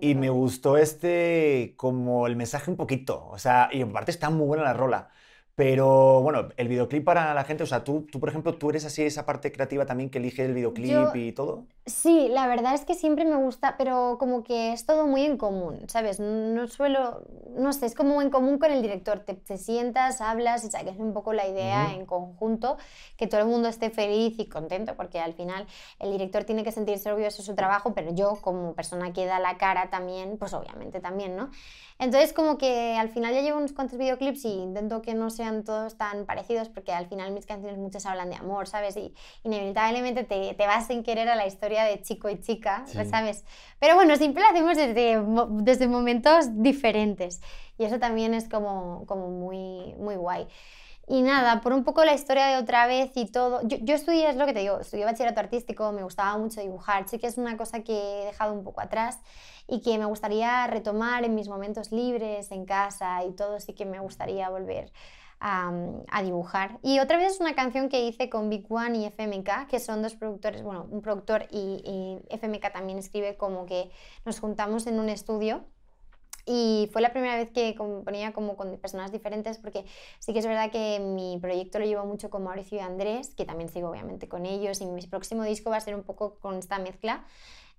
y me gustó este, como el mensaje un poquito, o sea, y aparte está muy buena la rola. Pero bueno, el videoclip para la gente, o sea, tú, tú por ejemplo, tú eres así esa parte creativa también que elige el videoclip y todo. Sí, la verdad es que siempre me gusta, pero como que es todo muy en común, ¿sabes? No suelo, no sé, es como en común con el director. Te, te sientas, hablas y saques un poco la idea en conjunto, que todo el mundo esté feliz y contento, porque al final el director tiene que sentirse orgulloso de su trabajo, pero yo como persona que da la cara también, pues obviamente también, ¿no? Entonces como que al final ya llevo unos cuantos videoclips y intento que no sean todos tan parecidos porque al final mis canciones muchas hablan de amor, ¿sabes? Y inevitablemente te, te vas sin querer a la historia de chico y chica, ¿sabes? Pero bueno, siempre lo hacemos desde, desde momentos diferentes y eso también es como, como muy, muy guay. Y nada, por un poco la historia de otra vez y todo. Yo, yo, estudié, es lo que te digo, estudié bachillerato artístico, me gustaba mucho dibujar. Sí que es una cosa que he dejado un poco atrás y que me gustaría retomar en mis momentos libres, en casa y todo. Sí que me gustaría volver a, a, dibujar. Y otra vez es una canción que hice con Big One y FMK, que son dos productores, bueno, un productor y, y FMK también escribe como que nos juntamos en un estudio y fue la primera vez que componía como con personas diferentes, porque sí que es verdad que mi proyecto lo llevo mucho con Mauricio y Andrés, que también sigo obviamente con ellos, y mi próximo disco va a ser un poco con esta mezcla.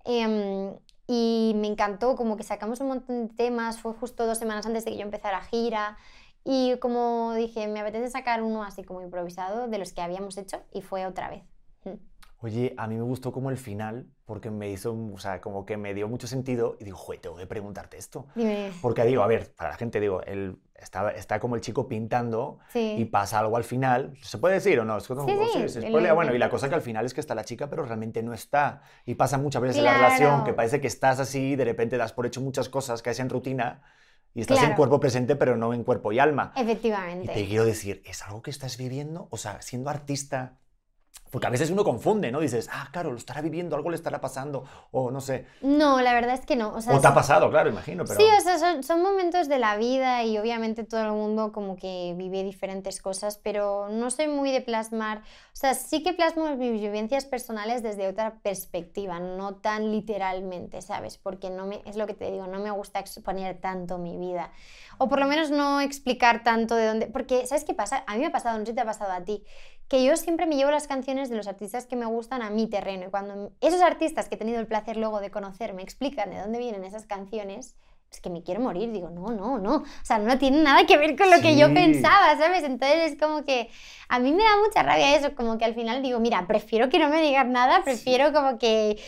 Em, y me encantó, como que sacamos un montón de temas, fue justo dos semanas antes de que yo empezara gira. Y como dije, me apetece sacar uno así como improvisado de los que habíamos hecho y fue otra vez. Oye, a mí me gustó como el final, porque me hizo, o sea, como que me dio mucho sentido y digo, joder, tengo que preguntarte esto. Porque digo, a ver, para la gente digo, él está, está como el chico pintando y pasa algo al final. ¿Se puede decir o no? Es como, sí, sí, Bueno, y la cosa que al final es que está la chica, pero realmente no está. Y pasa muchas veces en la relación que parece que estás así, de repente das por hecho muchas cosas, caes en rutina y estás en cuerpo presente, pero no en cuerpo y alma. Efectivamente. Y te quiero decir, ¿es algo que estás viviendo? O sea, siendo artista porque a veces uno confunde, ¿no? Dices, ah, claro, lo estará viviendo, algo le estará pasando, o no sé. No, la verdad es que no. O, sea, te ha pasado, claro, imagino. Pero... Sí, o sea, son, momentos de la vida y obviamente todo el mundo como que vive diferentes cosas, pero no soy muy de plasmar. O sea, sí que plasmo mis vivencias personales desde otra perspectiva, no tan literalmente, ¿sabes? Porque no me, es lo que te digo, no me gusta exponer tanto mi vida. O por lo menos no explicar tanto de dónde. Porque, ¿sabes qué pasa? A mí me ha pasado, no sé si te ha pasado a ti que yo siempre me llevo las canciones de los artistas que me gustan a mi terreno. Y cuando esos artistas que he tenido el placer luego de conocer me explican de dónde vienen esas canciones, es que me quiero morir. Digo, no, no, no. O sea, no tiene nada que ver con lo que yo pensaba, ¿sabes? Entonces es como que a mí me da mucha rabia eso, como que al final digo, mira, prefiero que no me digan nada, prefiero como que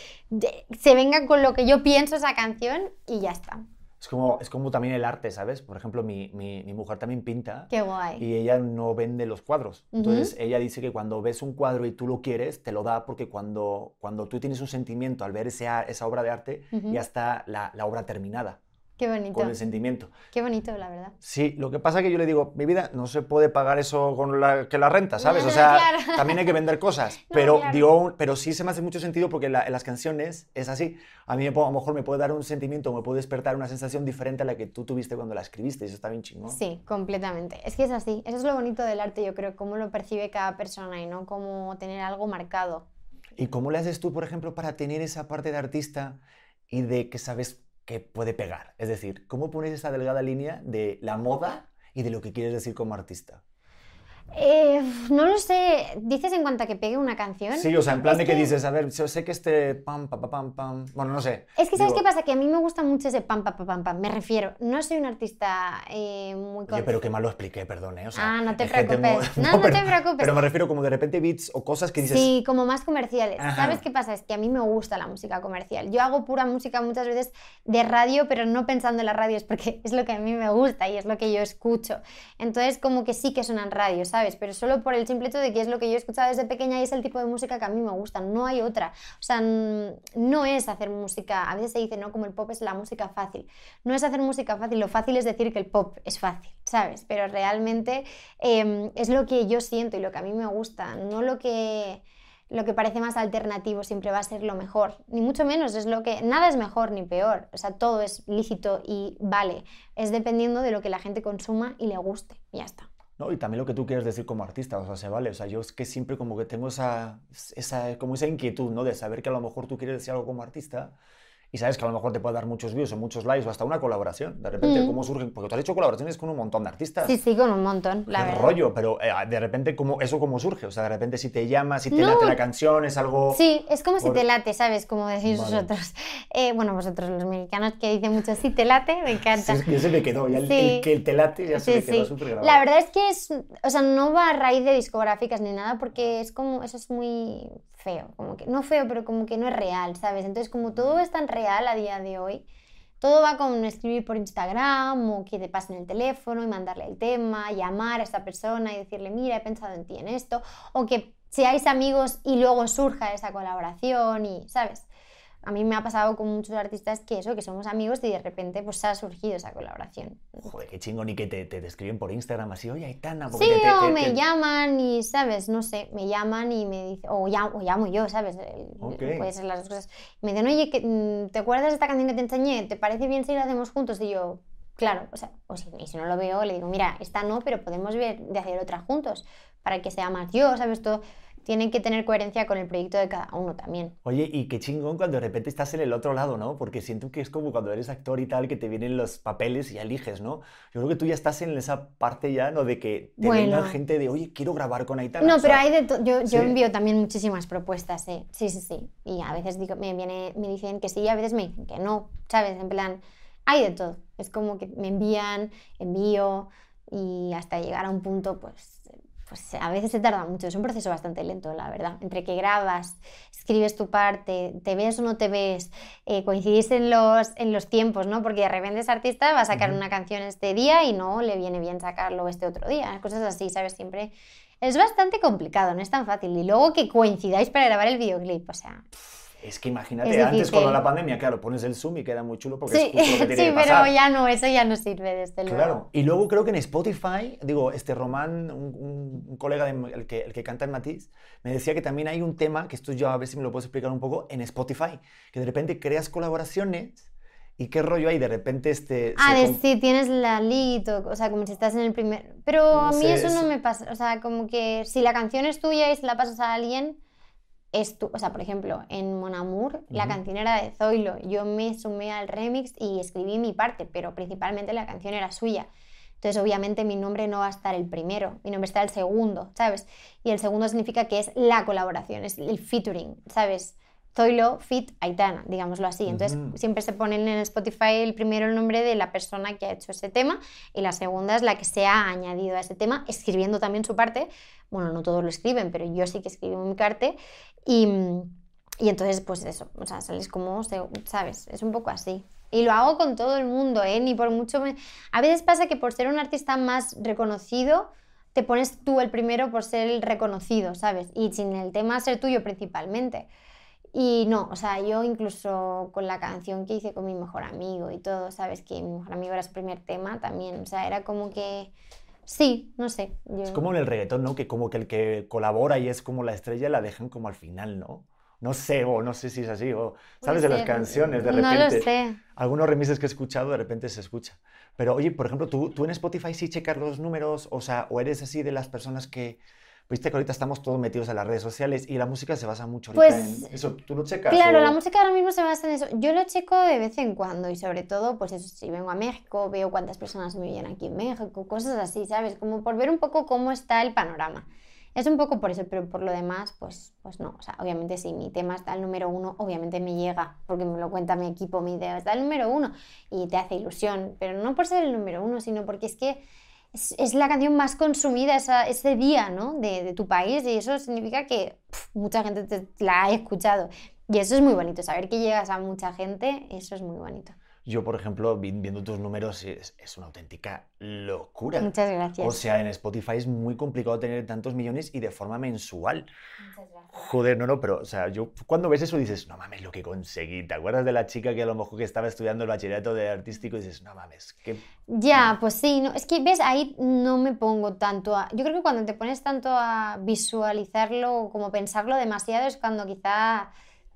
se venga con lo que yo pienso esa canción y ya está. Es como, es como también el arte, ¿sabes? Por ejemplo, mi, mi, mi, mujer también pinta. Qué guay. Y ella no vende los cuadros. Entonces, ella dice que cuando ves un cuadro y tú lo quieres, te lo da porque cuando, cuando tú tienes un sentimiento al ver esa obra de arte, ya está la, la obra terminada. Qué bonito. Con el sentimiento. Qué bonito, la verdad. Sí, lo que pasa es que yo le digo, mi vida no se puede pagar eso con la, que la renta, ¿sabes? O sea, también hay que vender cosas. pero, digo, pero sí se me hace mucho sentido porque en las canciones es así. A mí a lo mejor me puede dar un sentimiento, me puede despertar una sensación diferente a la que tú tuviste cuando la escribiste. Eso está bien chingón. Sí, completamente. Es que es así. Eso es lo bonito del arte, yo creo, cómo lo percibe cada persona y no cómo tener algo marcado. ¿Y cómo le haces tú, por ejemplo, para tener esa parte de artista y de que sabes que puede pegar. Es decir, ¿cómo pones esa delgada línea de la moda y de lo que quieres decir como artista? Eh, no lo sé. ¿Dices en cuanto a que pegue una canción? Sí, o sea, en plan Es de que, que- dices, a ver, yo sé que este pam, pam, pam, pam. Bueno, no sé. Es que, ¿sabes Digo, qué pasa? Que a mí me gusta mucho ese pam, pam, pam, pam. Me refiero, no soy un artista eh, muy... Oye, pero qué mal lo expliqué, perdón, ¿eh? O sea, Ah, no te preocupes. muy- No, no te pero- preocupes. Pero me refiero como de repente beats o cosas que dices. Sí, como más comerciales. Ajá. ¿Sabes qué pasa? Es que a mí me gusta la música comercial. Yo hago pura música muchas veces de radio, pero no pensando en la radio, es porque es lo que a mí me gusta y es lo que yo escucho. Entonces, como que sí que suenan radio, ¿sabes? Pero solo por el simple hecho de que es lo que yo he escuchado desde pequeña y es el tipo de música que a mí me gusta. No hay otra. O sea, no es hacer música. A veces se dice, ¿no? Como el pop es la música fácil. No es hacer música fácil. Lo fácil es decir que el pop es fácil, ¿sabes? Pero realmente eh, es lo que yo siento y lo que a mí me gusta, no lo que lo que parece más alternativo siempre va a ser lo mejor, ni mucho menos es lo que nada es mejor ni peor, o sea, todo es lícito y vale, es dependiendo de lo que la gente consuma y le guste, y ya está. No, y también lo que tú quieres decir como artista, o sea, se vale. O sea, yo es que siempre como que tengo esa, esa, como esa inquietud, ¿no? De saber que a lo mejor tú quieres decir algo como artista y sabes que a lo mejor te puede dar muchos views o muchos likes o hasta una colaboración. De repente, Mm. ¿cómo surgen? Porque tú has hecho colaboraciones con un montón de artistas. Sí, sí, con un montón, la verdad. rollo, pero eh, de repente, ¿cómo, ¿eso cómo surge? O sea, de repente si te llamas, si te No. late la canción, es algo... Sí, es como si te late, ¿sabes? Como decís Vale. vosotros. Eh, bueno, vosotros los mexicanos que dicen mucho si te late, me Sí, encanta. es que ya se me quedó, ya el, Sí. el que el te late ya se Sí, me quedó sí. súper grabado. La verdad es que es, o sea, no va a raíz de discográficas ni nada porque es como, eso es muy feo, como que, no feo, pero como que no es real, ¿sabes? Entonces, como todo es tan real a día de hoy, todo va con escribir por Instagram o que te pasen el teléfono y mandarle el tema, llamar a esa persona y decirle, mira, he pensado en ti en esto, o que seáis amigos y luego surja esa colaboración y, ¿sabes? A mí me ha pasado con muchos artistas que eso, que somos amigos y de repente pues ha surgido esa colaboración. Joder, qué chingón y que te, te, te escriben por Instagram así, oye, Aitana, porque Sí, te, te- o te- me llaman y, ¿sabes? No sé, me llaman y me dicen, o, llamo, o llamo yo, ¿sabes? El- Ok. Puede ser las dos cosas. Me dicen, oye, mm, ¿te acuerdas de esta canción que te enseñé? ¿Te parece bien si la hacemos juntos? Y yo, claro, o sea, o si, y si no lo veo, le digo, mira, esta no, pero podemos ver de hacer otra juntos, para que sea más yo, ¿sabes? Todo tiene que tener coherencia con el proyecto de cada uno también. Oye, y qué chingón cuando de repente estás en el otro lado, ¿no? Porque siento que es como cuando eres actor y tal, que te vienen los papeles y ya eliges, ¿no? Yo creo que tú ya estás en esa parte ya, ¿no? De que te Bueno. venga gente de, oye, quiero grabar con Aitana. No, pero hay de to- yo, sí. yo envío también muchísimas propuestas, ¿eh? Sí, sí, sí. Y a veces digo, me, viene, me dicen que sí, y a veces me dicen que no, ¿sabes? En plan, hay de todo. Es como que me envían, envío y hasta llegar a un punto, pues, pues a veces se tarda mucho. Es un proceso bastante lento, la verdad. Entre que grabas, escribes tu parte, te ves o no te ves, eh, coincidís en los, en los tiempos, ¿no? Porque de repente ese artista va a sacar una canción este día y no le viene bien sacarlo este otro día. Cosas así, ¿sabes? Siempre es bastante complicado, no es tan fácil. Y luego que coincidáis para grabar el videoclip, o sea. Es que imagínate, Es antes con la pandemia, claro, pones el Zoom y queda muy chulo porque Sí, es justo lo que tiene sí, que pero ya no, eso ya no sirve desde luego. Claro, y luego creo que en Spotify, digo, este Román, un, un- colega, de, el, que, el que canta en Matiz, me decía que también hay un tema, que esto yo a ver si me lo puedes explicar un poco, en Spotify, que de repente creas colaboraciones y qué rollo hay, de repente este... Ah, de si tienes la lead, o, o sea, como si estás en el primer... Pero a mí sé, eso no me pasa, o sea, como que si la canción es tuya y se la pasas a alguien, es tu... O sea, por ejemplo, en Mon Amour, la canción era de Zoilo, yo me sumé al remix y escribí mi parte, pero principalmente la canción era suya. Entonces, obviamente, mi nombre no va a estar el primero, mi nombre está el segundo, ¿sabes? Y el segundo significa que es la colaboración, es el featuring, ¿sabes? Zoilo, fit, Aitana, digámoslo así. Entonces, siempre se pone en Spotify el primero el nombre de la persona que ha hecho ese tema y la segunda es la que se ha añadido a ese tema, escribiendo también su parte. Bueno, no todos lo escriben, pero yo sí que escribo mi parte. Y, y entonces, pues eso, o sea, sales como, ¿sabes? Es un poco así. Y lo hago con todo el mundo, ¿eh? Ni por mucho... me- A veces pasa que por ser un artista más reconocido, te pones tú el primero por ser el reconocido, ¿sabes? Y sin el tema ser tuyo principalmente. Y no, o sea, yo incluso con la canción que hice con mi mejor amigo y todo, ¿sabes? Que mi mejor amigo era su primer tema también, o sea, era como que... Sí, no sé. Yo... Es como en el reggaetón, ¿no? Que como que el que colabora y es como la estrella la dejan como al final, ¿no? No sé, o no sé si es así, o sabes de las canciones, de No repente. lo sé. Algunos remises que he escuchado de repente se escucha. Pero oye, por ejemplo, ¿tú, tú en Spotify sí checas los números, o sea, o eres así de las personas que viste que ahorita estamos todos metidos en las redes sociales y la música se basa mucho ahorita Pues, en eso. ¿Tú lo checas? Claro, o- la música ahora mismo se basa en eso. Yo lo checo de vez en cuando y sobre todo, pues eso, si vengo a México, veo cuántas personas me oyen aquí en México, cosas así, ¿sabes? Como por ver un poco cómo está el panorama. Es un poco por eso, pero por lo demás, pues, pues no. O sea, obviamente si mi tema está al número uno, obviamente me llega, porque me lo cuenta mi equipo, mi idea está al número uno y te hace ilusión, pero no por ser el número uno, sino porque es que es, la canción más consumida esa- ese día, ¿no? De, de tu país y eso significa que mucha gente te, la ha escuchado. Y eso es muy bonito, saber que llegas a mucha gente, eso es muy bonito. Yo, por ejemplo, vi- viendo tus números, es, es una auténtica locura. Muchas gracias. O sea, en Spotify es muy complicado tener tantos millones y de forma mensual. Joder, no, no, pero, o sea, yo cuando ves eso dices, no mames, lo que conseguí. ¿Te acuerdas de la chica que a lo mejor que estaba estudiando el bachillerato de artístico y dices, no mames, qué Ya, pues sí, no, es que ves, ahí no me pongo tanto a... Yo creo que cuando te pones tanto a visualizarlo, como pensarlo demasiado, es cuando quizá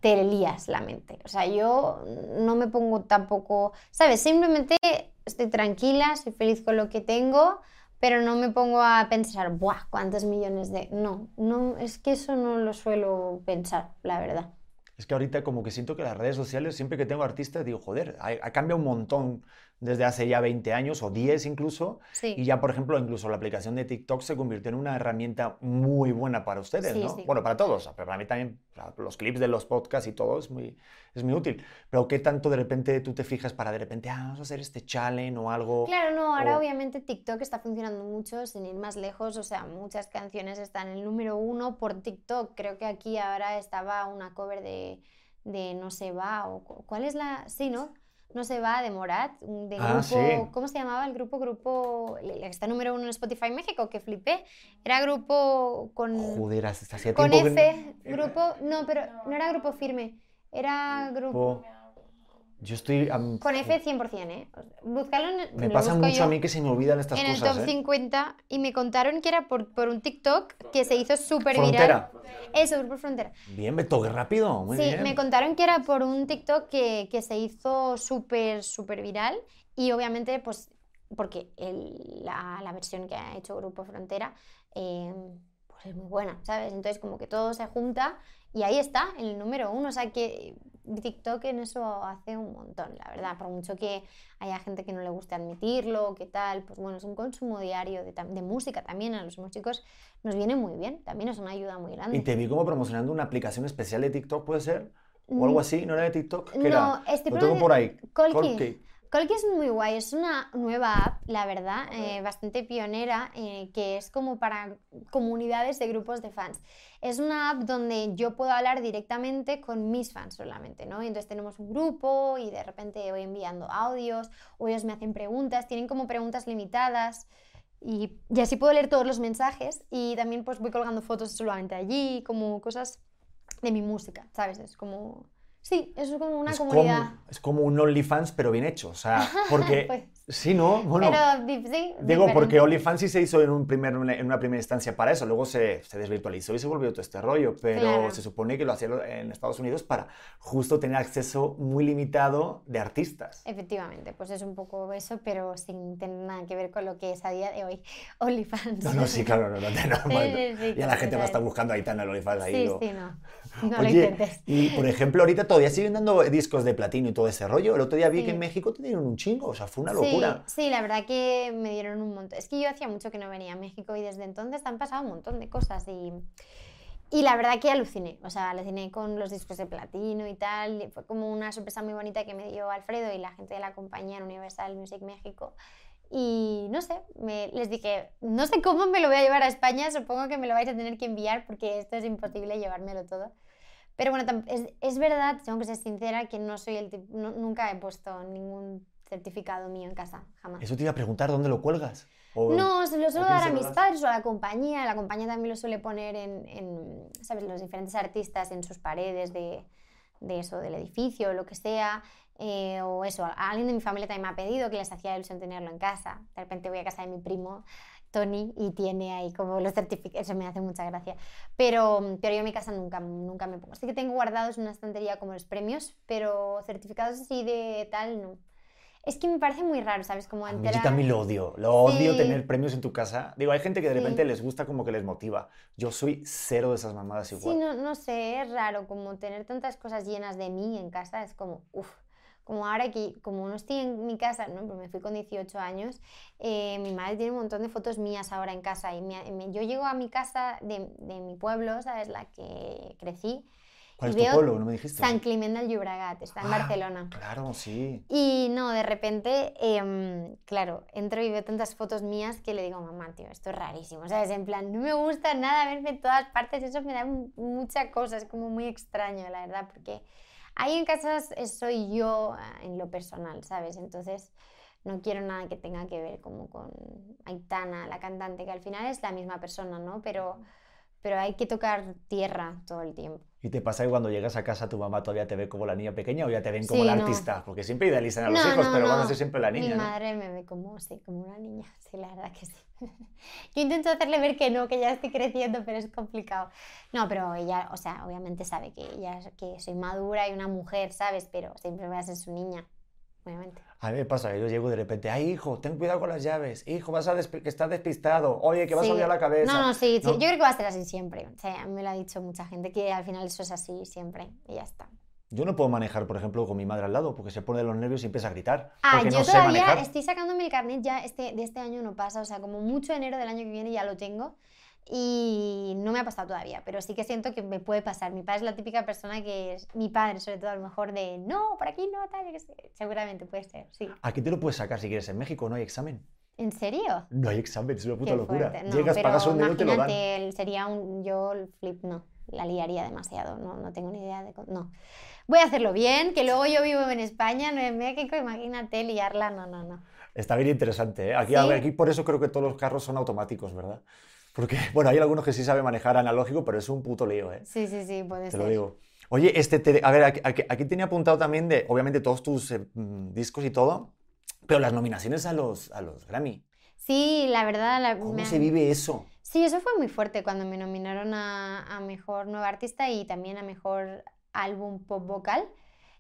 te la mente. O sea, yo no me pongo tampoco, ¿sabes? Simplemente estoy tranquila, soy feliz con lo que tengo, pero no me pongo a pensar, ¡buah! ¿Cuántos millones de...? No, no, es que eso no lo suelo pensar, la verdad. Es que ahorita como que siento que las redes sociales, siempre que tengo artistas, digo, joder, ha, ha cambiado un montón desde hace ya 20 años o 10 incluso. Sí. Y ya, por ejemplo, incluso la aplicación de TikTok se convirtió en una herramienta muy buena para ustedes, Sí, ¿no? sí. Bueno, para todos, pero para mí también, para los clips de los podcasts y todo es muy, es muy útil. Pero ¿qué tanto de repente tú te fijas para de repente, ah, vamos a hacer este challenge o algo? Claro, no, ahora o- obviamente TikTok está funcionando mucho, sin ir más lejos, o sea, muchas canciones están en el número uno por TikTok. Creo que aquí ahora estaba una cover de, de No se va, o cu- ¿cuál es la? Sí, ¿no? No se va, de Morat, del Ah, grupo, sí. ¿cómo se llamaba el grupo? Grupo, que está número uno en Spotify México, que flipé. Era grupo con, Joder, hacía con tiempo que... F, grupo, no, pero no era grupo firme, era grupo... Yo estoy... am- Con F 100%, ¿eh? Buscarlo en Me pasa mucho yo a mí que se me olvidan estas en el cosas, top ¿eh? 50 y me contaron que era por, por un TikTok que se hizo súper viral. Frontera. Eso, Grupo Frontera. Bien, Beto, qué rápido, muy sí, bien. me contaron que era por un TikTok que, que se hizo súper, súper viral y obviamente pues porque el- la, la versión que ha hecho Grupo Frontera eh, pues es muy buena, ¿sabes? Entonces como que todo se junta y ahí está, en el número uno, o sea que TikTok en eso hace un montón, la verdad, por mucho que haya gente que no le guste admitirlo, que tal, pues bueno, es un consumo diario de, de música también, a los músicos nos viene muy bien, también es una ayuda muy grande. Y te vi como promocionando una aplicación especial de TikTok, ¿puede ser? ¿O algo Mm, así? ¿No era de TikTok? ¿Qué no, era? estoy Lo tengo por ahí. Colki. Colki. Colki es muy guay, es una nueva app, la verdad, eh, bastante pionera, eh, que es como para comunidades de grupos de fans. Es una app donde yo puedo hablar directamente con mis fans solamente, ¿no? Y entonces tenemos un grupo y de repente voy enviando audios o ellos me hacen preguntas, tienen como preguntas limitadas. Y, y así puedo leer todos los mensajes y también pues voy colgando fotos solamente allí, como cosas de mi música, ¿sabes? Es como... Sí, es como una es comunidad. Como, es como un OnlyFans, pero bien hecho. O sea, porque... Pues, sí, ¿no? Bueno, pero sí, digo, porque. OnlyFans sí se hizo en, un primer, en una primera instancia para eso. Luego se, se desvirtualizó y se volvió todo este rollo. Pero Claro. se supone que lo hacían en Estados Unidos para justo tener acceso muy limitado de artistas. Efectivamente, pues es un poco eso, pero sin tener nada que ver con lo que es a día de hoy OnlyFans. No, no, sí, claro, no, no, no, no, sí, sí, Ya la gente va a estar buscando ahí tan el OnlyFans ahí. Sí, o- sí, no. No lo Oye, intentes. y por ejemplo, ahorita todavía siguen dando discos de platino y todo ese rollo. El otro día vi que en México te dieron un chingo, o sea, fue una Sí, locura. sí, la verdad que me dieron un montón. Es que yo hacía mucho que no venía a México y desde entonces han pasado un montón de cosas y, y la verdad que aluciné. O sea, aluciné con los discos de platino y tal. y Fue como una sorpresa muy bonita que me dio Alfredo y la gente de la compañía en Universal Music México. Y no sé, me- les dije, no sé cómo me lo voy a llevar a España, supongo que me lo vais a tener que enviar porque esto es imposible llevármelo todo. Pero bueno, es, es verdad, tengo que ser sincera, que no soy el tipo, no- nunca he puesto ningún certificado mío en casa, jamás. Eso te iba a preguntar, ¿dónde lo cuelgas? O- No, se lo suelo dar a mis padres o a la compañía. La compañía también lo suele poner en, en, ¿sabes? Los diferentes artistas en sus paredes de, de eso, del edificio lo que sea. eh, o eso, alguien de mi familia también me ha pedido que les hacía ilusión tenerlo en casa. De repente voy a casa de mi primo, Tony, y tiene ahí como los certificados. Eso me hace mucha gracia. Pero, pero yo en mi casa nunca, nunca me pongo. Sí que tengo guardados en una estantería como los premios, pero certificados así de tal, no. Es que me parece muy raro, ¿sabes? Como A mí entera... yo también lo odio. Lo odio Sí. tener premios en tu casa. Digo, hay gente que de Sí. repente les gusta como que les motiva. Yo soy cero de esas mamadas Sí, igual. no, no sé, es raro como tener tantas cosas llenas de mí en casa, es como, uff, como ahora que, como no estoy en mi casa, ¿no? Pues me fui con 18 años, eh, mi madre tiene un montón de fotos mías ahora en casa y me- me- yo llego a mi casa de, de mi pueblo, ¿sabes? La que crecí, ¿Cuál es tu pueblo? No me dijiste. San Climent del Llobregat, está en Ah, Barcelona. Claro, sí. Y no, de repente, em, claro, entro y veo tantas fotos mías que le digo, mamá, tío, esto es rarísimo, ¿sabes? En plan, no me gusta nada verme en todas partes, eso me da mu- mucha cosa, es como muy extraño, la verdad, porque ahí en casa es- soy yo ah, en lo personal, ¿sabes? Entonces, no quiero nada que tenga que ver como con Aitana, la cantante, que al final es la misma persona, ¿no? Pero, pero hay que tocar tierra todo el tiempo. ¿Y te pasa que cuando llegas a casa tu mamá todavía te ve como la niña pequeña o ya te ven como Sí, la no. artista? Porque siempre idealizan a los No, hijos, no, pero van a ser siempre la niña, Mi madre me ve como, sí, como una niña, sí, la verdad que sí. Yo intento hacerle ver que no, que ya estoy creciendo, pero es complicado. No, pero ella, o sea, obviamente sabe que ella, que soy madura y una mujer, ¿sabes? Pero siempre voy a ser su niña, obviamente. A mí me pasa yo llego de repente, ay hijo, ten cuidado con las llaves, hijo, vas a que estás despistado, oye, que vas a Sí. olvidar la cabeza. No, no, sí, sí, ¿no? yo creo que va a ser así siempre. O sea, me lo ha dicho mucha gente, que al final eso es así siempre, y ya está. Yo no puedo manejar, por ejemplo, con mi madre al lado, porque se pone de los nervios y empieza a gritar. Ah, yo no todavía estoy sacándome el carnet ya este, de este año no pasa, o sea, como mucho enero del año que viene ya lo tengo y no me ha pasado todavía, pero sí que siento que me puede pasar. Mi padre es la típica persona que es, mi padre sobre todo a lo mejor de, no, por aquí no, tal, yo qué sé, seguramente puede ser, sí. Aquí te lo puedes sacar si quieres. En México no hay examen. ¿En serio? No hay examen, es una puta Qué locura. No, Llegas, pagas un dinero y te lo dan. sería un, yo el flip, no, la liaría demasiado, no, no tengo ni idea de, no. Voy a hacerlo bien, que luego yo vivo en España, no en México, imagínate liarla, no, no, no. Está bien interesante, ¿eh? Aquí, Sí. aquí por eso creo que todos los carros son automáticos, ¿verdad? Porque, bueno, hay algunos que sí saben manejar analógico, pero es un puto lío, ¿eh? Sí, sí, sí, puede Te ser. lo digo. Oye, este, te- a ver, aquí, aquí- tenía apuntado también de, obviamente, todos tus eh, mm, discos y todo, pero las nominaciones a los, a los Grammy. Sí, la verdad, la- ¿Cómo me- se vive eso? Sí, eso fue muy fuerte cuando me nominaron a, a Mejor Nueva Artista y también a Mejor Álbum Pop Vocal.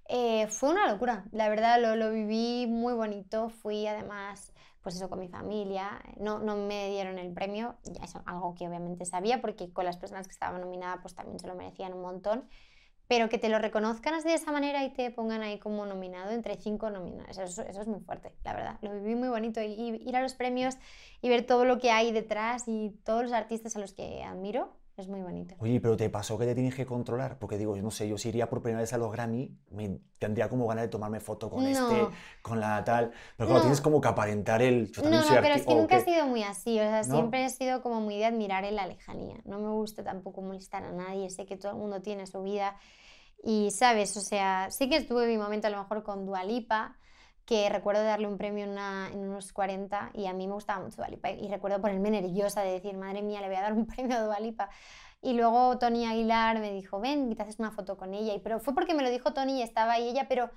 Eh, fue una locura, la verdad lo, lo viví muy bonito, fui además, pues eso, con mi familia, no, no me dieron el premio, ya es algo que obviamente sabía porque con las personas que estaban nominadas pues también se lo merecían un montón, pero que te lo reconozcan así de esa manera y te pongan ahí como nominado entre cinco nominados, eso, es muy fuerte, la verdad, lo viví muy bonito y ir a los premios y ver todo lo que hay detrás y todos los artistas a los que admiro, es muy bonito. Oye, pero ¿te pasó que te tienes que controlar? Porque digo, yo no sé, yo si iría por primera vez a los Grammy, me tendría como ganas de tomarme foto con este, No. con la tal. Pero claro, No. tienes como que aparentar el... Yo también No, soy no, pero es que nunca he sido muy así, o sea, ¿No? siempre he sido como muy de admirar en la lejanía. No me gusta tampoco molestar a nadie, sé que todo el mundo tiene su vida y, ¿sabes? O sea, sí que estuve mi momento a lo mejor con Dualipa, que recuerdo darle un premio en, unos 40 y a mí me gustaba mucho Dualipa y recuerdo ponerme nerviosa de decir, madre mía, le voy a dar un premio a Dualipa. Y luego Tony Aguilar me dijo, ven, te haces una foto con ella. Y, pero fue porque me lo dijo Tony y estaba ahí ella, pero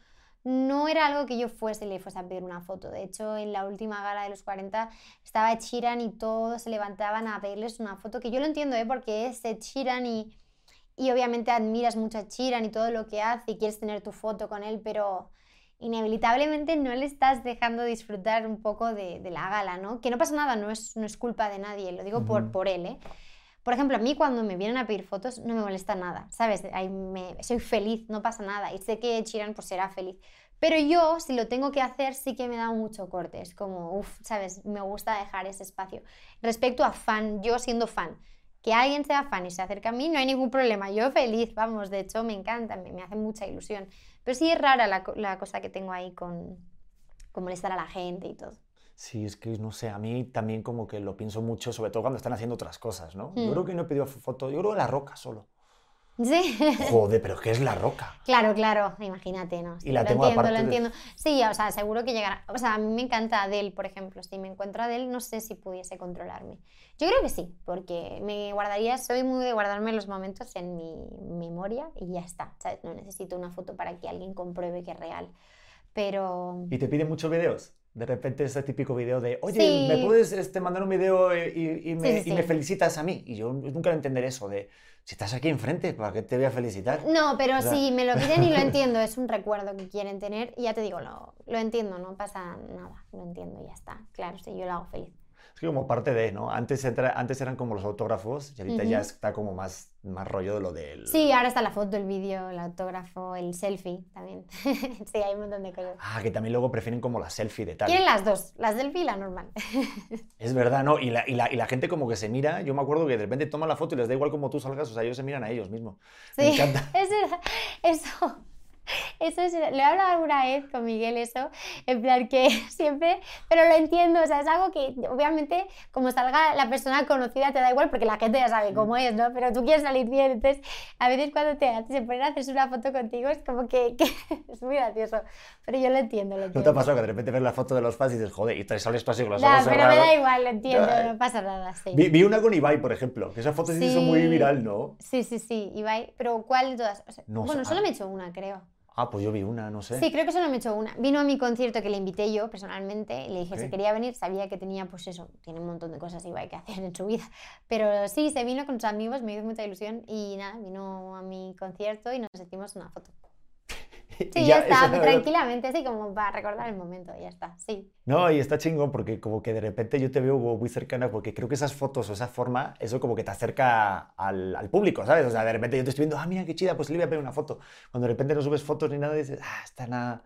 no era algo que yo fuese y le fuese a pedir una foto. De hecho, en la última gala de los 40 estaba Sheeran y todos se levantaban a pedirles una foto, que yo lo entiendo, ¿eh? porque es Sheeran y, y obviamente admiras mucho a Sheeran y todo lo que hace y quieres tener tu foto con él, pero inevitablemente no le estás dejando disfrutar un poco de, de la gala, ¿no? Que no pasa nada, no es, no es culpa de nadie, lo digo por, Ujú. por él, ¿eh? Por ejemplo, a mí cuando me vienen a pedir fotos no me molesta nada, ¿sabes? Ahí me, soy feliz, no pasa nada. Y sé que Sheeran pues será feliz. Pero yo, si lo tengo que hacer, sí que me da mucho corte. Es como, uff, ¿sabes? Me gusta dejar ese espacio. Respecto a fan, yo siendo fan, que alguien sea fan y se acerca a mí, no hay ningún problema. Yo feliz, vamos, de hecho me encanta, me, me hace mucha ilusión. Pero sí es rara la, la cosa que tengo ahí con, con molestar a la gente y todo. Sí, es que no sé, a mí también como que lo pienso mucho, sobre todo cuando están haciendo otras cosas, ¿no? Yo Mm. creo que no he pedido foto, yo creo que la roca solo. Sí. Joder, pero ¿qué es la roca? Claro, claro, imagínate, ¿no? Sí, la lo tengo entiendo, lo de- entiendo. Sí, o sea, seguro que llegará. O sea, a mí me encanta Adele, por ejemplo. Si me encuentro a Adele, no sé si pudiese controlarme. Yo creo que sí, porque me guardaría, soy muy de guardarme los momentos en mi memoria y ya está. ¿sabes? No necesito una foto para que alguien compruebe que es real. Pero. ¿Y te piden muchos videos? De repente ese típico video de, oye, Sí. ¿me puedes este, mandar un video eh, y, y me, Sí, sí, y me felicitas a mí? Y yo nunca entenderé eso de, Si estás aquí enfrente, ¿para qué te voy a felicitar? No, pero O sea- si me lo piden y lo entiendo, es un recuerdo que quieren tener y ya te digo, lo, lo entiendo, no pasa nada, lo entiendo y ya está. Claro, sí, yo lo hago feliz. Es como parte de, ¿no? Antes, entra- antes eran como los autógrafos y ahorita ya está como más, más rollo de lo del... Sí, ahora está la foto, el vídeo, el autógrafo, el selfie también. sí, hay un montón de cosas. Ah, que también luego prefieren como la selfie de tal. Quieren las dos, la selfie y la normal. Es verdad, ¿no? Y la, y, la, y la gente como que se mira, yo me acuerdo que de repente toma la foto y les da igual como tú salgas, o sea, ellos se miran a ellos mismos. Me Sí, encanta. es verdad. Eso, eso es, le he hablado alguna vez con Miguel eso, en plan que siempre, pero lo entiendo, o sea, es algo que obviamente como salga la persona conocida te da igual porque la gente ya sabe cómo es, ¿no? Pero tú quieres salir bien, entonces a veces cuando te, se ponen a hacerse una foto contigo es como que, que es muy gracioso, pero yo lo entiendo, lo ¿No entiendo. te ha pasado que de repente ves la foto de los fans y dices, joder, y te sales tú así con los Ya, ojos pero me cerrados? da igual, lo entiendo, Ya. no pasa nada, sí. Vi, vi una con Ibai, por ejemplo, que esa foto se hizo muy Sí. viral, ¿no? Sí, sí, sí, Ibai, pero ¿cuál de todas? O sea, No bueno, sé, solo ah. me he hecho una, creo. Ah, pues yo vi una, no sé. Sí, creo que solo me he hecho una. Vino a mi concierto que le invité yo personalmente y le dije Ok. si quería venir, sabía que tenía, pues eso, tiene un montón de cosas igual que hacer en su vida. Pero sí, se vino con sus amigos, me hizo mucha ilusión y nada, vino a mi concierto y nos hicimos una foto. Y Sí, ya, esa está, es la- tranquilamente, sí, como para recordar el momento, ya está, sí. No, y está chingón porque como que de repente yo te veo muy cercana porque creo que esas fotos o esa forma, eso como que te acerca al, al público, ¿sabes? O sea, de repente yo te estoy viendo, ah, mira qué chida, pues le voy a pedir una foto. Cuando de repente no subes fotos ni nada, dices, ah, está nada...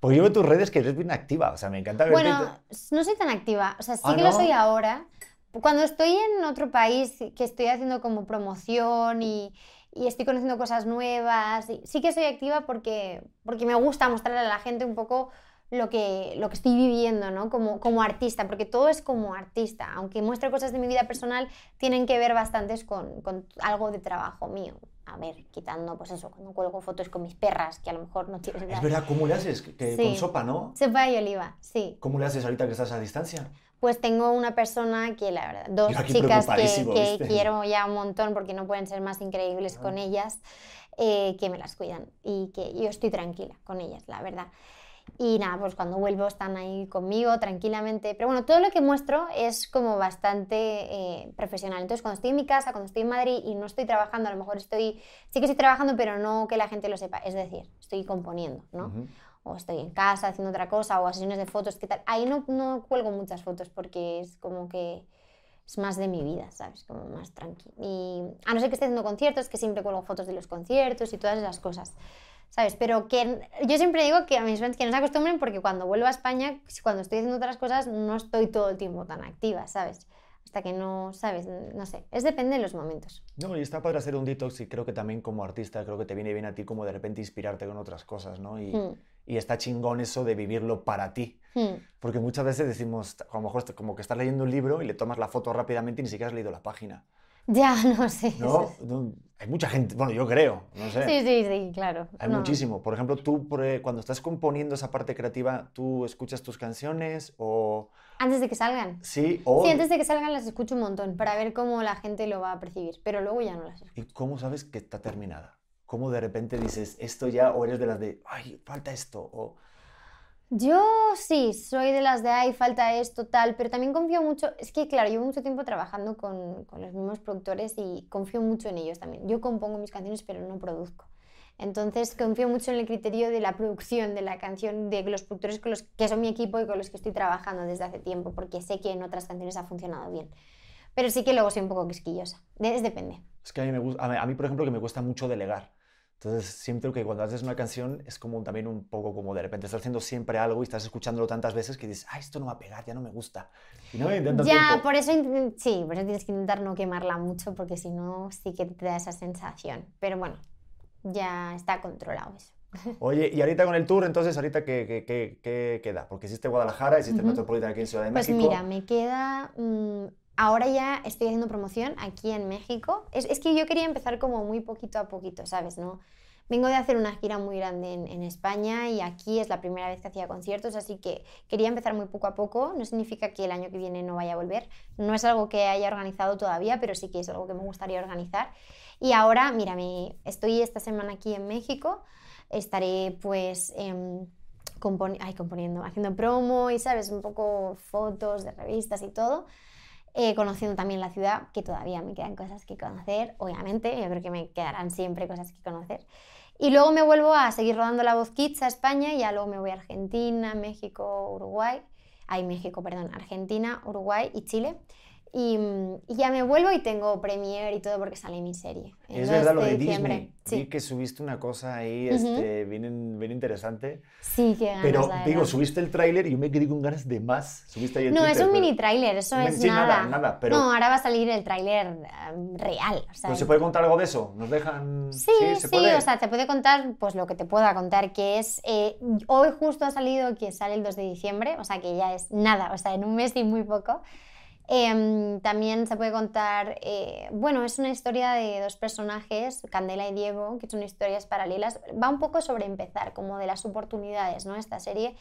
Porque yo veo tus redes que eres bien activa, o sea, me encanta verte. Bueno, no soy tan activa, o sea, sí Ah, que lo ¿no? soy ahora. Cuando estoy en otro país, que estoy haciendo como promoción y, y estoy conociendo cosas nuevas, y- sí que soy activa porque, porque me gusta mostrarle a la gente un poco lo que, lo que estoy viviendo, ¿no? Como, como artista, porque todo es como artista. Aunque muestre cosas de mi vida personal, tienen que ver bastantes con, con algo de trabajo mío. A ver, quitando, pues eso, cuando cuelgo fotos con mis perras, que a lo mejor no tienes Es verdad, ¿cómo le haces? Que, que Sí. Con sopa, ¿no? Sepa y oliva, sí. ¿Cómo le haces ahorita que estás a distancia? Pues tengo una persona que, la verdad, dos chicas que, que quiero ya un montón porque no pueden ser más increíbles Ah. con ellas, eh, que me las cuidan y que yo estoy tranquila con ellas, la verdad. Y nada, pues cuando vuelvo están ahí conmigo tranquilamente. Pero bueno, todo lo que muestro es como bastante eh, profesional. Entonces, cuando estoy en mi casa, cuando estoy en Madrid y no estoy trabajando, a lo mejor estoy, sí que estoy trabajando, pero no que la gente lo sepa. Es decir, estoy componiendo, ¿no? O estoy en casa haciendo otra cosa, o a sesiones de fotos, ¿qué tal? Ahí no, no cuelgo muchas fotos porque es como que es más de mi vida, ¿sabes? Como más tranqui. Y a no ser que esté haciendo conciertos, que siempre cuelgo fotos de los conciertos y todas esas cosas, ¿sabes? Pero que yo siempre digo que a mis fans que no se acostumbren porque cuando vuelvo a España, cuando estoy haciendo otras cosas, no estoy todo el tiempo tan activa, ¿sabes? Hasta que no, ¿sabes? No sé, es depende de los momentos. No, y está padre hacer un detox y creo que también como artista creo que te viene bien a ti como de repente inspirarte con otras cosas, ¿no? Y, Hmm, y está chingón eso de vivirlo para ti. hmm. Porque muchas veces decimos, a lo mejor como que estás leyendo un libro y le tomas la foto rápidamente y ni siquiera has leído la página. Ya, no sé. ¿No? No, Hay mucha gente, bueno, yo creo, no sé. Sí, sí, sí, claro. Hay No. muchísimo. Por ejemplo, tú eh, cuando estás componiendo esa parte creativa, ¿tú escuchas tus canciones o Antes de que salgan. sí o Sí, antes de que salgan las escucho un montón para ver cómo la gente lo va a percibir, pero luego ya no las escucho. ¿Y cómo sabes que está terminada? ¿Cómo de repente dices esto ya o eres de las de, ay, falta esto? O, Yo sí, soy de las de, ay, falta esto, tal, pero también confío mucho, es que claro, llevo mucho tiempo trabajando con, con los mismos productores y confío mucho en ellos también. Yo compongo mis canciones, pero no produzco. Entonces confío mucho en el criterio de la producción de la canción, de los productores con los que son mi equipo y con los que estoy trabajando desde hace tiempo, porque sé que en otras canciones ha funcionado bien. Pero sí que luego soy un poco quisquillosa. De- Es depende. Es que a mí, me gusta, a mí, por ejemplo, que me cuesta mucho delegar. Entonces, siento que cuando haces una canción es como también un poco como de repente estás haciendo siempre algo y estás escuchándolo tantas veces que dices, ah, esto no va a pegar, ya no me gusta. Y no me Ya, tiempo. por eso, sí, por eso tienes que intentar no quemarla mucho, porque si no, sí que te da esa sensación. Pero bueno, ya está controlado eso. Oye, y ahorita con el tour, entonces, ahorita qué, qué, qué, qué queda? Porque hiciste Guadalajara, hiciste el Ujú. Metropolitan aquí en Ciudad de Pues México. mira, me queda. mm, ahora ya estoy haciendo promoción aquí en México. Es, es que yo quería empezar como muy poquito a poquito, ¿sabes? ¿No? Vengo de hacer una gira muy grande en, España y aquí es la primera vez que hacía conciertos, así que quería empezar muy poco a poco. No significa que el año que viene no vaya a volver. No es algo que haya organizado todavía, pero sí que es algo que me gustaría organizar. Y ahora, mira, me, estoy esta semana aquí en México. Estaré pues em, componi- ay, componiendo, haciendo promo y, ¿sabes? Un poco fotos de revistas y todo. Eh, conociendo también la ciudad, que todavía me quedan cosas que conocer, obviamente, yo creo que me quedarán siempre cosas que conocer. Y luego me vuelvo a seguir rodando La Voz Kids a España y ya luego me voy a Argentina, México, Uruguay, ay, México, perdón, Argentina, Uruguay y Chile. Y, y, ya me vuelvo y tengo premiere y todo porque sale mi serie. Es verdad lo de, Disney. Sí. Vi que subiste una cosa ahí este, bien, bien, interesante. Sí, que ganas, Pero digo, subiste el tráiler y yo me quedé con ganas de más. Subiste ahí el no, Twitter, es un mini tráiler, eso es sí, nada. nada, nada pero... No, ahora va a salir el tráiler um, real. O sea, ¿No se puede contar algo de eso? ¿Nos dejan...? Sí, sí, sí, ¿se puede? o sea, te puede contar pues lo que te pueda contar, que es... Eh, hoy justo ha salido que sale el 2 de diciembre, o sea, que ya es nada, o sea, en un mes y muy poco. Eh, también se puede contar, eh, bueno, es una historia de dos personajes, Candela y Diego, que son historias paralelas. Va un poco sobre empezar, como de las oportunidades, ¿no? Esta serie.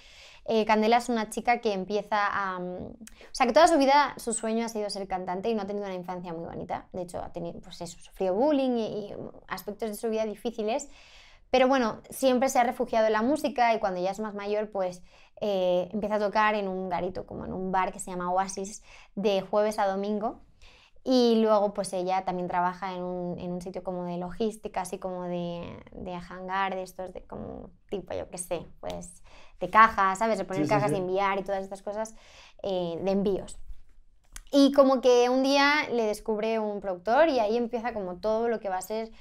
Eh, Candela es una chica que empieza a... o sea, que toda su vida su sueño ha sido ser cantante y no ha tenido una infancia muy bonita. De hecho, ha tenido, pues eso, sufrió bullying y aspectos de su vida difíciles. Pero bueno, siempre se ha refugiado en la música y cuando ya es más mayor, pues eh, empieza a tocar en un garito, como en un bar que se llama Oasis, de jueves a domingo. Y luego, pues ella también trabaja en un, en un sitio como de logística, así como de, de hangar, de estos, de como tipo, yo qué sé, pues de cajas, ¿sabes? De poner Sí, sí, cajas sí. de enviar y todas estas cosas, eh, de envíos. Y como que un día le descubre un productor y ahí empieza como todo lo que va a ser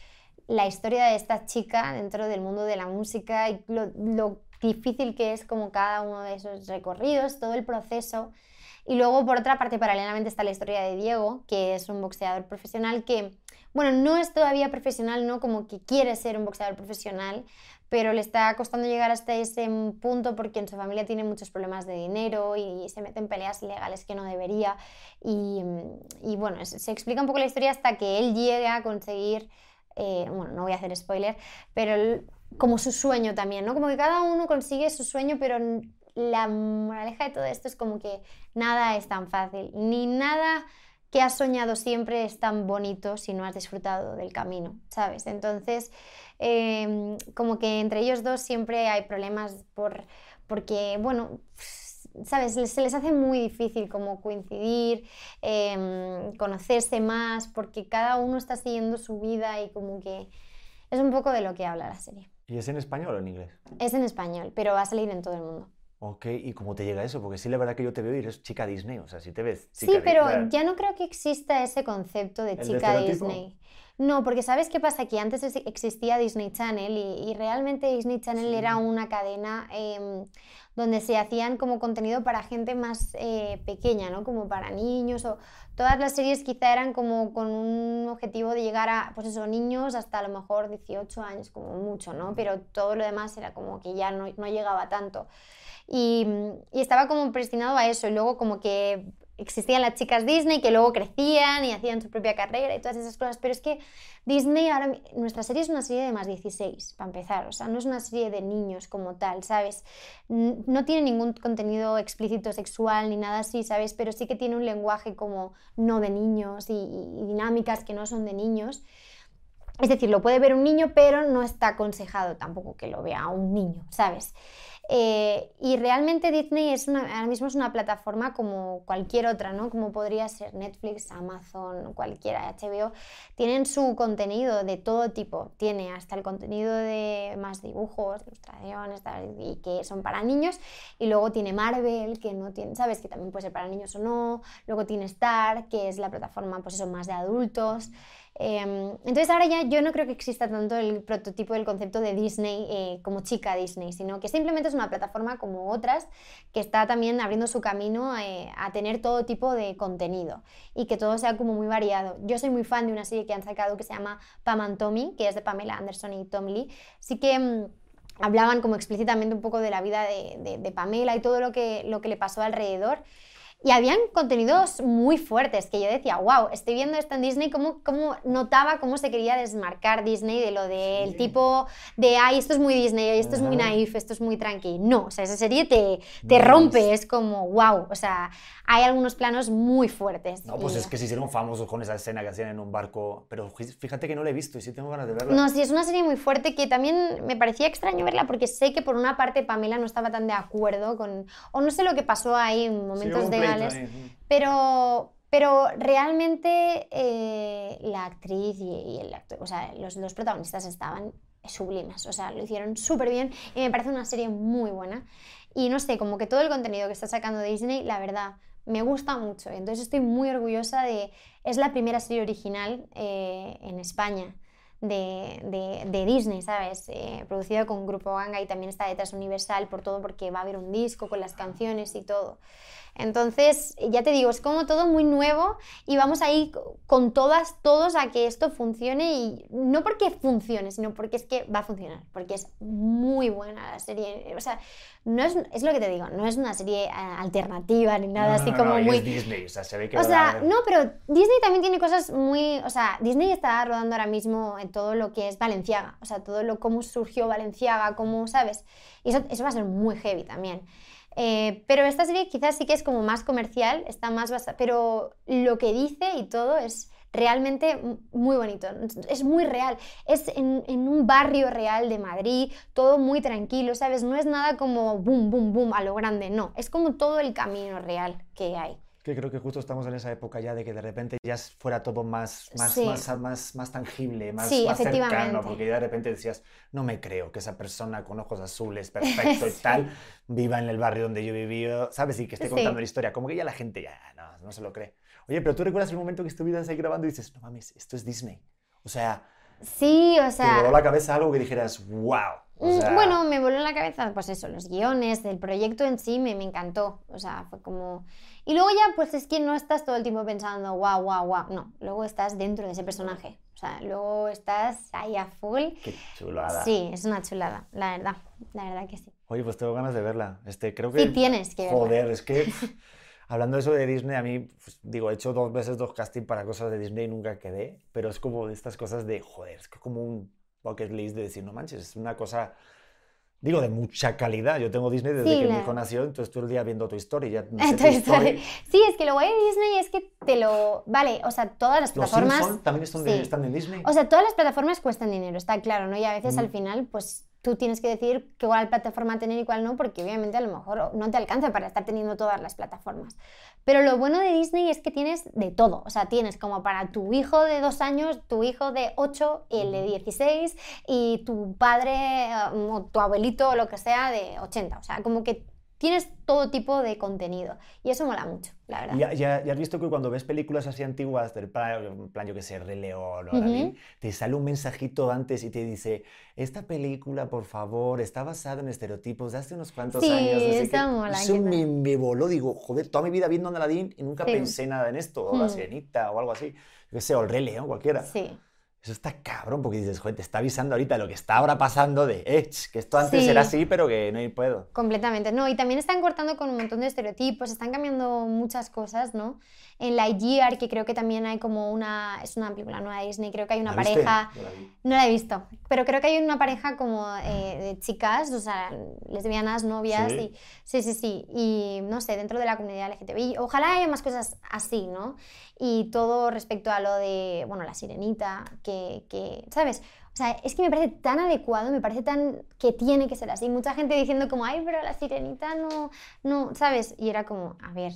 la historia de esta chica dentro del mundo de la música y lo, lo difícil que es como cada uno de esos recorridos, todo el proceso. Y luego, por otra parte, paralelamente está la historia de Diego, que es un boxeador profesional que, bueno, no es todavía profesional, ¿no? Como que quiere ser un boxeador profesional, pero le está costando llegar hasta ese punto porque en su familia tiene muchos problemas de dinero y se mete en peleas ilegales que no debería. Y, y bueno, se, explica un poco la historia hasta que él llegue a conseguir, eh, bueno, no voy a hacer spoiler, pero él- como su sueño también, ¿no? Como que cada uno consigue su sueño, pero la moraleja de todo esto es como que nada es tan fácil, ni nada que has soñado siempre es tan bonito si no has disfrutado del camino, ¿sabes? Entonces, eh, como que entre ellos dos siempre hay problemas por, porque, bueno, ¿sabes? Se les hace muy difícil como coincidir, eh, conocerse más, porque cada uno está siguiendo su vida y como que es un poco de lo que habla la serie. ¿Y es en español o en inglés? Es en español, pero va a salir en todo el mundo. Ok, ¿y cómo te llega eso? Porque sí, la verdad que yo te veo y eres chica Disney, o sea, si te ves Sí, chica pero Disney. ya no creo que exista ese concepto de ¿El de chica? Disney. No, porque ¿sabes qué pasa? Que antes es- existía Disney Channel y, y realmente Disney Channel Sí. era una cadena em, donde se hacían como contenido para gente más eh, pequeña, ¿no? Como para niños o todas las series quizá eran como con un objetivo de llegar a, pues eso, niños hasta a lo mejor 18 años como mucho, ¿no? Pero todo lo demás era como que ya no, no llegaba tanto. Y, y estaba como predestinado a eso y luego como que existían las chicas Disney que luego crecían y hacían su propia carrera y todas esas cosas, pero es que Disney ahora, nuestra serie es una serie de más 16, para empezar, o sea, no es una serie de niños como tal, ¿sabes? No tiene ningún contenido explícito sexual ni nada así, ¿sabes? Pero sí que tiene un lenguaje como no de niños y, y dinámicas que no son de niños. Es decir, lo puede ver un niño, pero no está aconsejado tampoco que lo vea un niño, ¿sabes? Eh, y realmente Disney es una, ahora mismo es una plataforma como cualquier otra, ¿no? Como podría ser Netflix, Amazon, cualquiera, HBO. Tienen su contenido de todo tipo. Tiene hasta el contenido de más dibujos, ilustraciones, y que son para niños. Y luego tiene Marvel, que no tiene, ¿sabes? Que también puede ser para niños o no. Luego tiene Star, que es la plataforma, pues eso, más de adultos. Eh, entonces ahora ya yo no creo que exista tanto el prototipo del concepto de Disney eh, como chica Disney, sino que simplemente es una plataforma como otras que está también abriendo su camino eh, a tener todo tipo de contenido y que todo sea como muy variado. Yo soy muy fan de una serie que han sacado que se llama Pam and Tommy, que es de Pamela Anderson y Tom Lee. Sí que... mm, hablaban como explícitamente un poco de la vida de, de- de Pamela y todo lo que, lo que le pasó alrededor. Y habían contenidos muy fuertes que yo decía, wow, estoy viendo esto en Disney, cómo, cómo notaba cómo se quería desmarcar Disney de lo del Sí. tipo de, ay, esto es muy Disney, esto es muy naif, esto es muy tranqui. No, o sea, esa serie te, te No, rompe, es- es como, wow, o sea, hay algunos planos muy fuertes. No, pues Y- es que se hicieron famosos con esa escena que hacían en un barco, pero fí- fíjate que no la he visto y sí tengo ganas de verla. No, sí, es una serie muy fuerte que también me parecía extraño verla porque sé que por una parte Pamela no estaba tan de acuerdo con, o no sé lo que pasó ahí en Sí, momentos un pleito mm. pero, Pero realmente eh, la actriz y, el actor, o sea, los, los protagonistas estaban sublimes, o sea, lo hicieron súper bien y me parece una serie muy buena. Y no sé, como que todo el contenido que está sacando Disney, la verdad, me gusta mucho. Entonces estoy muy orgullosa de... Es la primera serie original eh, en España. De, de, Disney, ¿sabes? Eh, producida con Grupo Ganga y también está detrás Universal por todo porque va a haber un disco con las canciones y todo. Entonces, ya te digo, es como todo muy nuevo y vamos a ir con todas, todos a que esto funcione y no porque funcione, sino porque es que va a funcionar, porque es muy buena la serie. O sea, no es, es lo que te digo, no es una serie eh, alternativa ni nada así como muy... Es Disney, o sea, se ve que... O sea, no, pero Disney también tiene cosas muy... O sea, Disney está rodando ahora mismo en todo lo que es Valenciaga, o sea, todo lo cómo surgió Valenciaga, cómo, ¿sabes? Y eso, eso va a ser muy heavy también. Eh, pero esta serie quizás sí que es como más comercial, está más basada, pero lo que dice y todo es realmente muy bonito, es muy real, es en, en, un barrio real de Madrid, todo muy tranquilo, ¿sabes? No es nada como boom, boom, boom a lo grande, no, es como todo el camino real que hay que creo que justo estamos en esa época ya de que de repente ya fuera todo más, más, más, más, más, tangible, más, más cercano, porque ya de repente decías, no me creo que esa persona con ojos azules, perfecto y tal, viva en el barrio donde yo he vivido, ¿sabes? Y que esté contando la historia, como que ya la gente ya no, no se lo cree. Oye, pero tú recuerdas el momento que estuvieras ahí grabando y dices, no mames, esto es Disney. O sea, sí, o sea... Te voló la cabeza algo que dijeras, wow. Mm, bueno, me voló en la cabeza, pues eso, los guiones, el proyecto en sí me, me encantó. O sea, fue como y luego ya, pues es que no estás todo el tiempo pensando, guau, guau, guau. No, luego estás dentro de ese personaje. O sea, luego estás ahí a full. Qué chulada. Sí, es una chulada, la verdad. La verdad que sí. Oye, pues tengo ganas de verla. Este, creo que... Sí, tienes que verla. Joder, es que... Hablando de eso de Disney, a mí, pues, digo, he hecho dos veces dos castings para cosas de Disney y nunca quedé, pero es como de estas cosas de, joder, es como un bucket list de decir, no manches, es una cosa digo, de mucha calidad. Yo tengo Disney desde que mi hijo nació, entonces todo el día viendo tu historia. Ya no sé Sí, es que lo guay de Disney es que te lo... Vale, o sea, todas las plataformas... ¿Los también están, están, en Disney? O sea, todas las plataformas cuestan dinero, está claro, ¿no? Y a veces al final, pues tú tienes que decir qué cuál plataforma tener y cuál no, porque obviamente a lo mejor no te alcanza para estar teniendo todas las plataformas. Pero lo bueno de Disney es que tienes de todo. O sea, tienes como para tu hijo de dos años, tu hijo de ocho y el de 16 y tu padre um, o tu abuelito o lo que sea de 80. O sea, como que tienes todo tipo de contenido y eso mola mucho, la verdad. Ya, ya, has visto que cuando ves películas así antiguas, del plan, plan yo que sé, Rey León o te sale un mensajito antes y te dice, esta película, por favor, está basada en estereotipos de hace unos cuantos años. Sí, está mola. Eso me, me, voló, digo, joder, toda mi vida viendo Aladdin y nunca pensé nada en esto, o La Sirenita o algo así, yo que sé, o el Rey León, cualquiera. Sí. Eso está cabrón, porque dices, joder, te está avisando ahorita lo que está ahora pasando de, eh, que esto antes era así, pero que no puedo. Completamente, no, y también están cortando con un montón de estereotipos, están cambiando muchas cosas, ¿no? En Lightyear, que creo que también hay como una, es una película nueva de Disney, creo que hay una pareja, no la he visto, pero creo que hay una pareja como eh, de chicas, o sea, lesbianas, novias, ¿Sí? y sí, sí, sí, y no sé, dentro de la comunidad LGTBI, ojalá haya más cosas así, ¿no? Y todo respecto a lo de, bueno, la sirenita, que, que ¿sabes? O sea, es que me parece tan adecuado, me parece tan que tiene que ser así. Mucha gente diciendo como, ay, pero la sirenita no, no, ¿sabes? Y era como, a ver,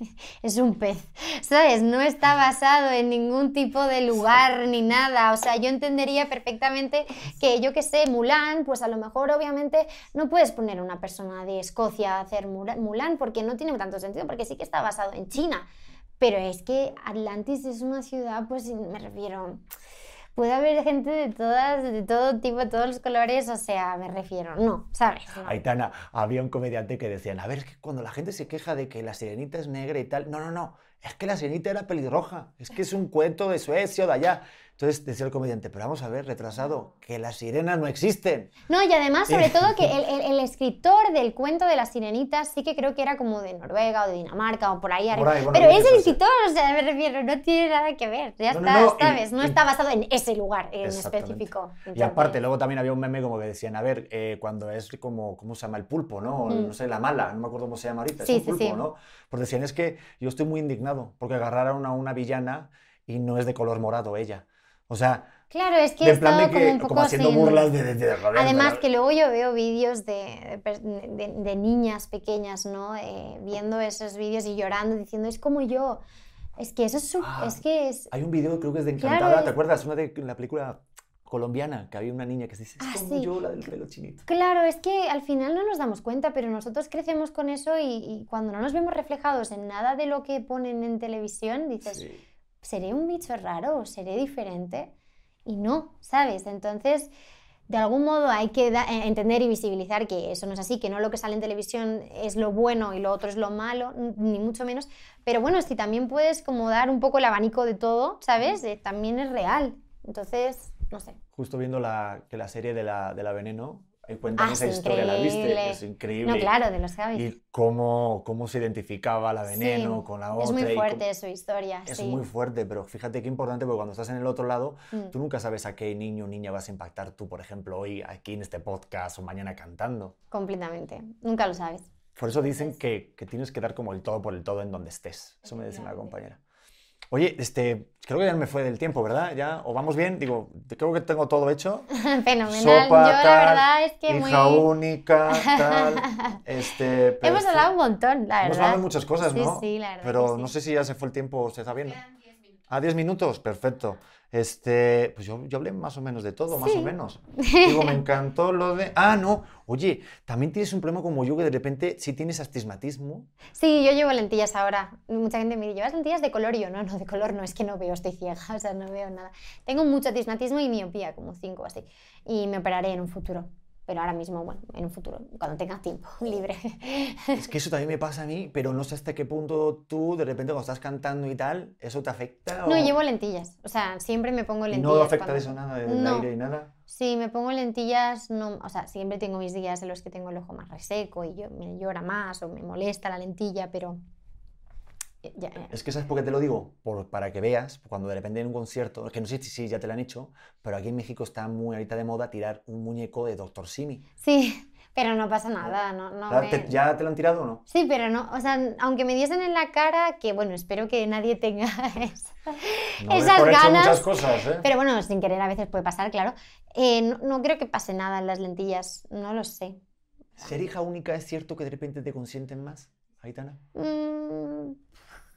es un pez, ¿sabes? No está basado en ningún tipo de lugar ni nada. O sea, yo entendería perfectamente que, yo que sé, Mulan, pues a lo mejor obviamente no puedes poner a una persona de Escocia a hacer Mulan porque no tiene tanto sentido, porque sí que está basado en China. Pero es que Atlantis es una ciudad, pues me refiero puede haber gente de todas, de todo tipo, de todos los colores, o sea, me refiero, no, ¿sabes? Aitana, había un comediante que decían, a ver, es que cuando la gente se queja de que la sirenita es negra y tal, no, no, no, es que la sirenita era pelirroja, es que es un cuento de Suecia o de allá. Entonces decía el comediante, pero vamos a ver, retrasado, que las sirenas no existen. No, y además, sobre todo, que el, escritor del cuento de las sirenitas sí que creo que era como de Noruega o de Dinamarca o por ahí arriba. pero es el escritor, o sea, me refiero, no tiene nada que ver. Ya está, ¿sabes? no está basado en ese lugar en específico. Y aparte, luego también había un meme como que decían, a ver, eh, cuando es como, ¿cómo se llama? El pulpo, ¿no? No sé, la mala, no me acuerdo cómo se llama ahorita. Sí, es un pulpo, ¿no? Pues decían, es que yo estoy muy indignado porque agarraron a una villana y no es de color morado ella. O sea, Claro, es que es como un poco haciendo burlas de, de, Además que luego yo veo vídeos de, de, niñas pequeñas, ¿no? Eh, viendo esos vídeos y llorando, diciendo, es como yo. Es que eso es, su- Ah, es que es... Hay un video, creo que es de Claro, Encantada, es- ¿te acuerdas? Una de la película colombiana, que había una niña que se dice, es Ah, como sí. yo, la del pelo chinito. Claro, es que al final no nos damos cuenta, pero nosotros crecemos con eso y, y cuando no nos vemos reflejados en nada de lo que ponen en televisión, dices, Sí. ¿Seré un bicho raro o seré diferente? Y no, ¿sabes? Entonces, de algún modo hay que eh, entender y visibilizar que eso no es así, que no lo que sale en televisión es lo bueno y lo otro es lo malo, ni mucho menos. Pero bueno, si también puedes como dar un poco el abanico de todo, ¿sabes? Eh, también es real. Entonces, no sé. Justo viendo la, que la serie de la, de la Veneno, cuentan Ah, esa sí, historia, ¿la viste? increíble. Es increíble. No, claro, de los Javis. Y cómo, cómo se identificaba la Veneno Sí, con la otra. Es muy y cómo- fuerte su historia, Es sí. muy fuerte, pero fíjate qué importante, porque cuando estás en el otro lado, Mm. tú nunca sabes a qué niño o niña vas a impactar tú, por ejemplo, hoy aquí en este podcast o mañana cantando. Completamente. Nunca lo sabes. Por eso dicen que, que tienes que dar como el todo por el todo en donde estés. Eso me decía una compañera. Oye, este, creo que ya me fue del tiempo, ¿verdad? ¿Ya? ¿O vamos bien? Digo, creo que tengo todo hecho. Fenomenal. Sopa, Yo la tal, verdad es que muy... Hija única, tal. Este, Hemos perfecto. hablado un montón, la Hemos verdad. hablado de muchas cosas, Sí, ¿no? sí, la verdad Pero que no sí. sé si ya se fue el tiempo, ¿se está viendo? Ah, 10 minutos, perfecto. Este, pues yo, yo hablé más o menos de todo, más o menos. Digo, me encantó lo de. Ah, no. Oye, también tienes un problema como yo que de repente sí tienes astigmatismo. Sí, yo llevo lentillas ahora. Mucha gente me dice, ¿llevas lentillas de color? Y yo, no, no, de color no, es que no veo, estoy ciega, o sea, no veo nada. Tengo mucho astigmatismo y miopía, como 5 o así. Y me operaré en un futuro. Pero ahora mismo, bueno, en un futuro, cuando tenga tiempo libre. Es que eso también me pasa a mí, pero no sé hasta qué punto tú, de repente, cuando estás cantando y tal, ¿eso te afecta? No, o- llevo lentillas. O sea, siempre me pongo ¿Y lentillas. no afecta cuando- de eso nada, del No. aire y nada? Sí, me pongo lentillas, no, o sea, siempre tengo mis días en los que tengo el ojo más reseco y yo, me llora más o me molesta la lentilla, pero ya, ya. Es que ¿sabes por qué te lo digo? Por, para que veas, cuando de repente en un concierto, es que no sé si, si ya te lo han hecho, pero aquí en México está muy ahorita de moda tirar un muñeco de Dr. Simi. Sí, pero no pasa nada, no, no ¿Ya me- te, ya te lo han tirado o no? Sí, pero no, o sea, aunque me diesen en la cara, que bueno, espero que nadie tenga eso. No Esas ganas, muchas cosas, ¿eh? Pero bueno, sin querer a veces puede pasar, claro. Eh, no, no creo que pase nada en las lentillas, no lo sé. ¿Ser hija única es cierto que de repente te consienten más, Aitana? Mm,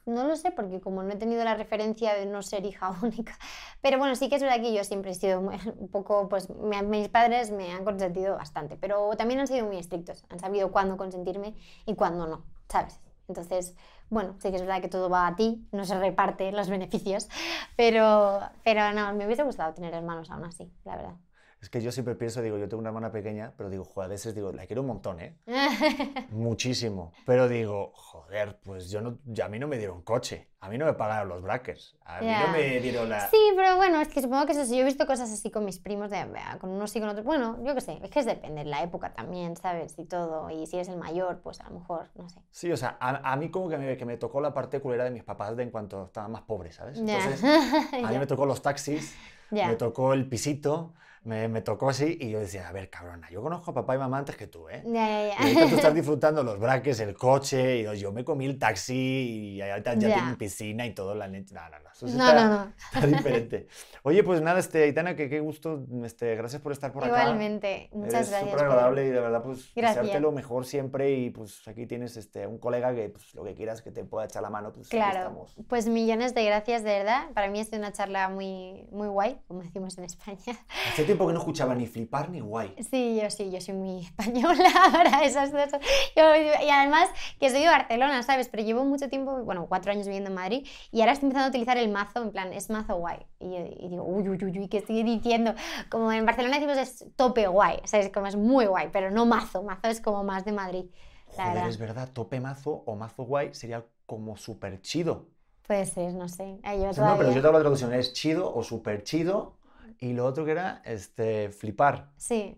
no lo sé, porque como no he tenido la referencia de no ser hija única. Pero bueno, sí que es verdad que yo siempre he sido un poco, pues mis padres me han consentido bastante, pero también han sido muy estrictos, han sabido cuándo consentirme y cuándo no, ¿sabes? Entonces, bueno, sí que es verdad que todo va a ti, no se reparte los beneficios, pero, pero no, me hubiese gustado tener hermanos aún así, la verdad. Es que yo siempre pienso, digo, yo tengo una hermana pequeña, pero digo, joder, a veces digo, la quiero un montón, ¿eh? Muchísimo. Pero digo, joder, pues yo no, ya a mí no me dieron coche, a mí no me pagaron los brackets, a mí no me dieron la... Sí, pero bueno, es que supongo que eso sí, yo he visto cosas así con mis primos, de, "Vea, con unos sí, con otros. Bueno, yo qué sé, es que es depende de la época también, ¿sabes? Y todo. Y si eres el mayor, pues a lo mejor, no sé. Sí, o sea, a, a mí como que me, que me tocó la parte culera de mis papás de en cuanto estaban más pobres, ¿sabes? Entonces, a mí Ya. me tocó los taxis, me tocó el pisito, me, me tocó así, y yo decía, a ver, cabrona, yo conozco a papá y mamá antes que tú, ¿eh? Ya, ya, ya. Y tú estás disfrutando los braques, el coche, y yo, me comí el taxi, y ahorita ya Ya. tienen piscina y todo, la leche. No, no, no, eso sí No, está, no, no. está diferente. Oye, pues nada, este, Aitana, que qué gusto, este, gracias por estar por acá. Igualmente, muchas Eres gracias. súper agradable y de verdad, pues, desearte lo mejor siempre y pues aquí tienes este, un colega que pues, lo que quieras que te pueda echar la mano, pues aquí Claro, estamos. pues millones de gracias, de verdad. Para mí sido una charla muy, muy guay, como decimos en España. Tiempo que no escuchaba ni flipar ni guay. Sí, yo sí, yo soy muy española para esas cosas. Yo- y además que soy de Barcelona, ¿sabes? Pero llevo mucho tiempo, bueno, cuatro años viviendo en Madrid y ahora estoy empezando a utilizar el mazo, en plan, es mazo guay. Y, y digo, uy, uy, uy, uy, ¿qué estoy diciendo? Como en Barcelona decimos es tope guay, ¿sabes? Como es muy guay, pero no mazo, mazo es como más de Madrid, la Joder, verdad. es verdad, tope mazo o mazo guay sería como súper chido. Puede ser, no sé. Ay, yo O sea, no, pero yo te hablo de traducción, es chido o súper chido y lo otro que era este, flipar. Sí,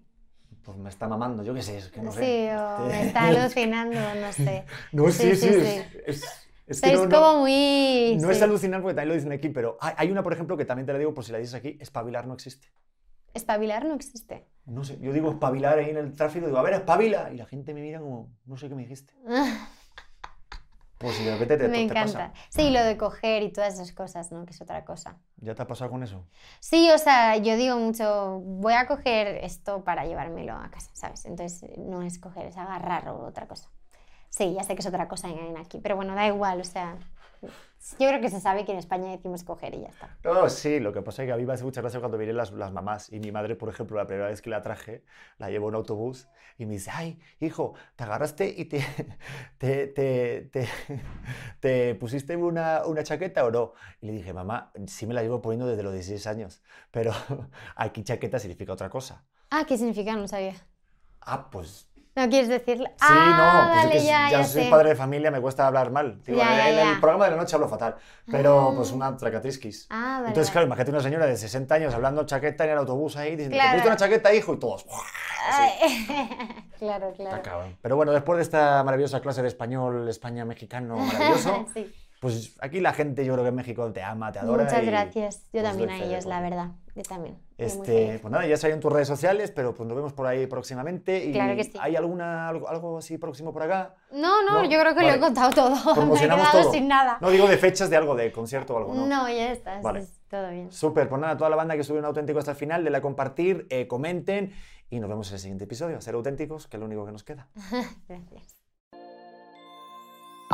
Pues me está mamando, yo qué sé, es que no sé. sí, o me está alucinando, no sé. No, Sí, sí, sí, sí, es, sí. es- que no- no- como muy... No es sí. alucinar porque también lo dicen aquí, pero hay, hay una, por ejemplo, que también te la digo por si la dices aquí, espabilar no existe. Espabilar no existe. No sé, yo digo espabilar ahí en el tráfico, digo, a ver, espabila. Y la gente me mira como, no sé qué me dijiste. Pues si de repente te, Me te encanta. pasa. Sí, lo de coger y todas esas cosas, ¿no? Que es otra cosa. ¿Ya te ha pasado con eso? Sí, o sea, yo digo mucho, voy a coger esto para llevármelo a casa, ¿sabes? Entonces no es coger, es agarrar o otra cosa. Sí, ya sé que es otra cosa en, en aquí, pero bueno, da igual, o sea, Yo creo que se sabe que en España decimos coger y ya está. No, sí, lo que pasa es que a mí me hace mucha gracia cuando vienen las, las mamás y mi madre, por ejemplo, la primera vez que la traje, la llevo en autobús y me dice, ay, hijo, te agarraste y te, te, te, te, te pusiste una, una chaqueta o no. Y le dije, mamá, sí me la llevo poniendo desde los 16 años, pero aquí chaqueta significa otra cosa. Ah, ¿qué significa? No sabía. Ah, pues ¿No quieres decirle? Sí, ah, no, pues es vale, que ya, ya ya soy sé. padre de familia, me cuesta hablar mal. Digo, Ya, en el programa de la noche hablo fatal, pero Ah. pues una tracatrisquis. Ah, vale, Entonces, claro, imagínate una señora de 60 años hablando chaqueta en el autobús ahí, diciendo, Claro. ¿te pusiste una chaqueta, hijo? Y todos, así. Claro, claro. Cabrón. Pero bueno, después de esta maravillosa clase de español, España, mexicano, maravilloso, Sí. pues aquí la gente, yo creo que en México te ama, te adora. Muchas y, gracias. Yo pues, también a ellos, la verdad. Yo también. Este, pues nada, ya salen tus redes sociales, pero pues nos vemos por ahí próximamente. Y Claro que sí. ¿Hay alguna, algo, algo así próximo por acá? No, no, ¿No? yo creo que lo Vale. he contado todo. Me he quedado todo. sin nada. No digo de fechas de algo, de concierto o algo, ¿no? No, ya está. Vale. es todo bien. Súper, pues nada, toda la banda que sube un auténtico hasta el final, de la compartir, eh, comenten y nos vemos en el siguiente episodio. Ser auténticos, que es lo único que nos queda. Gracias.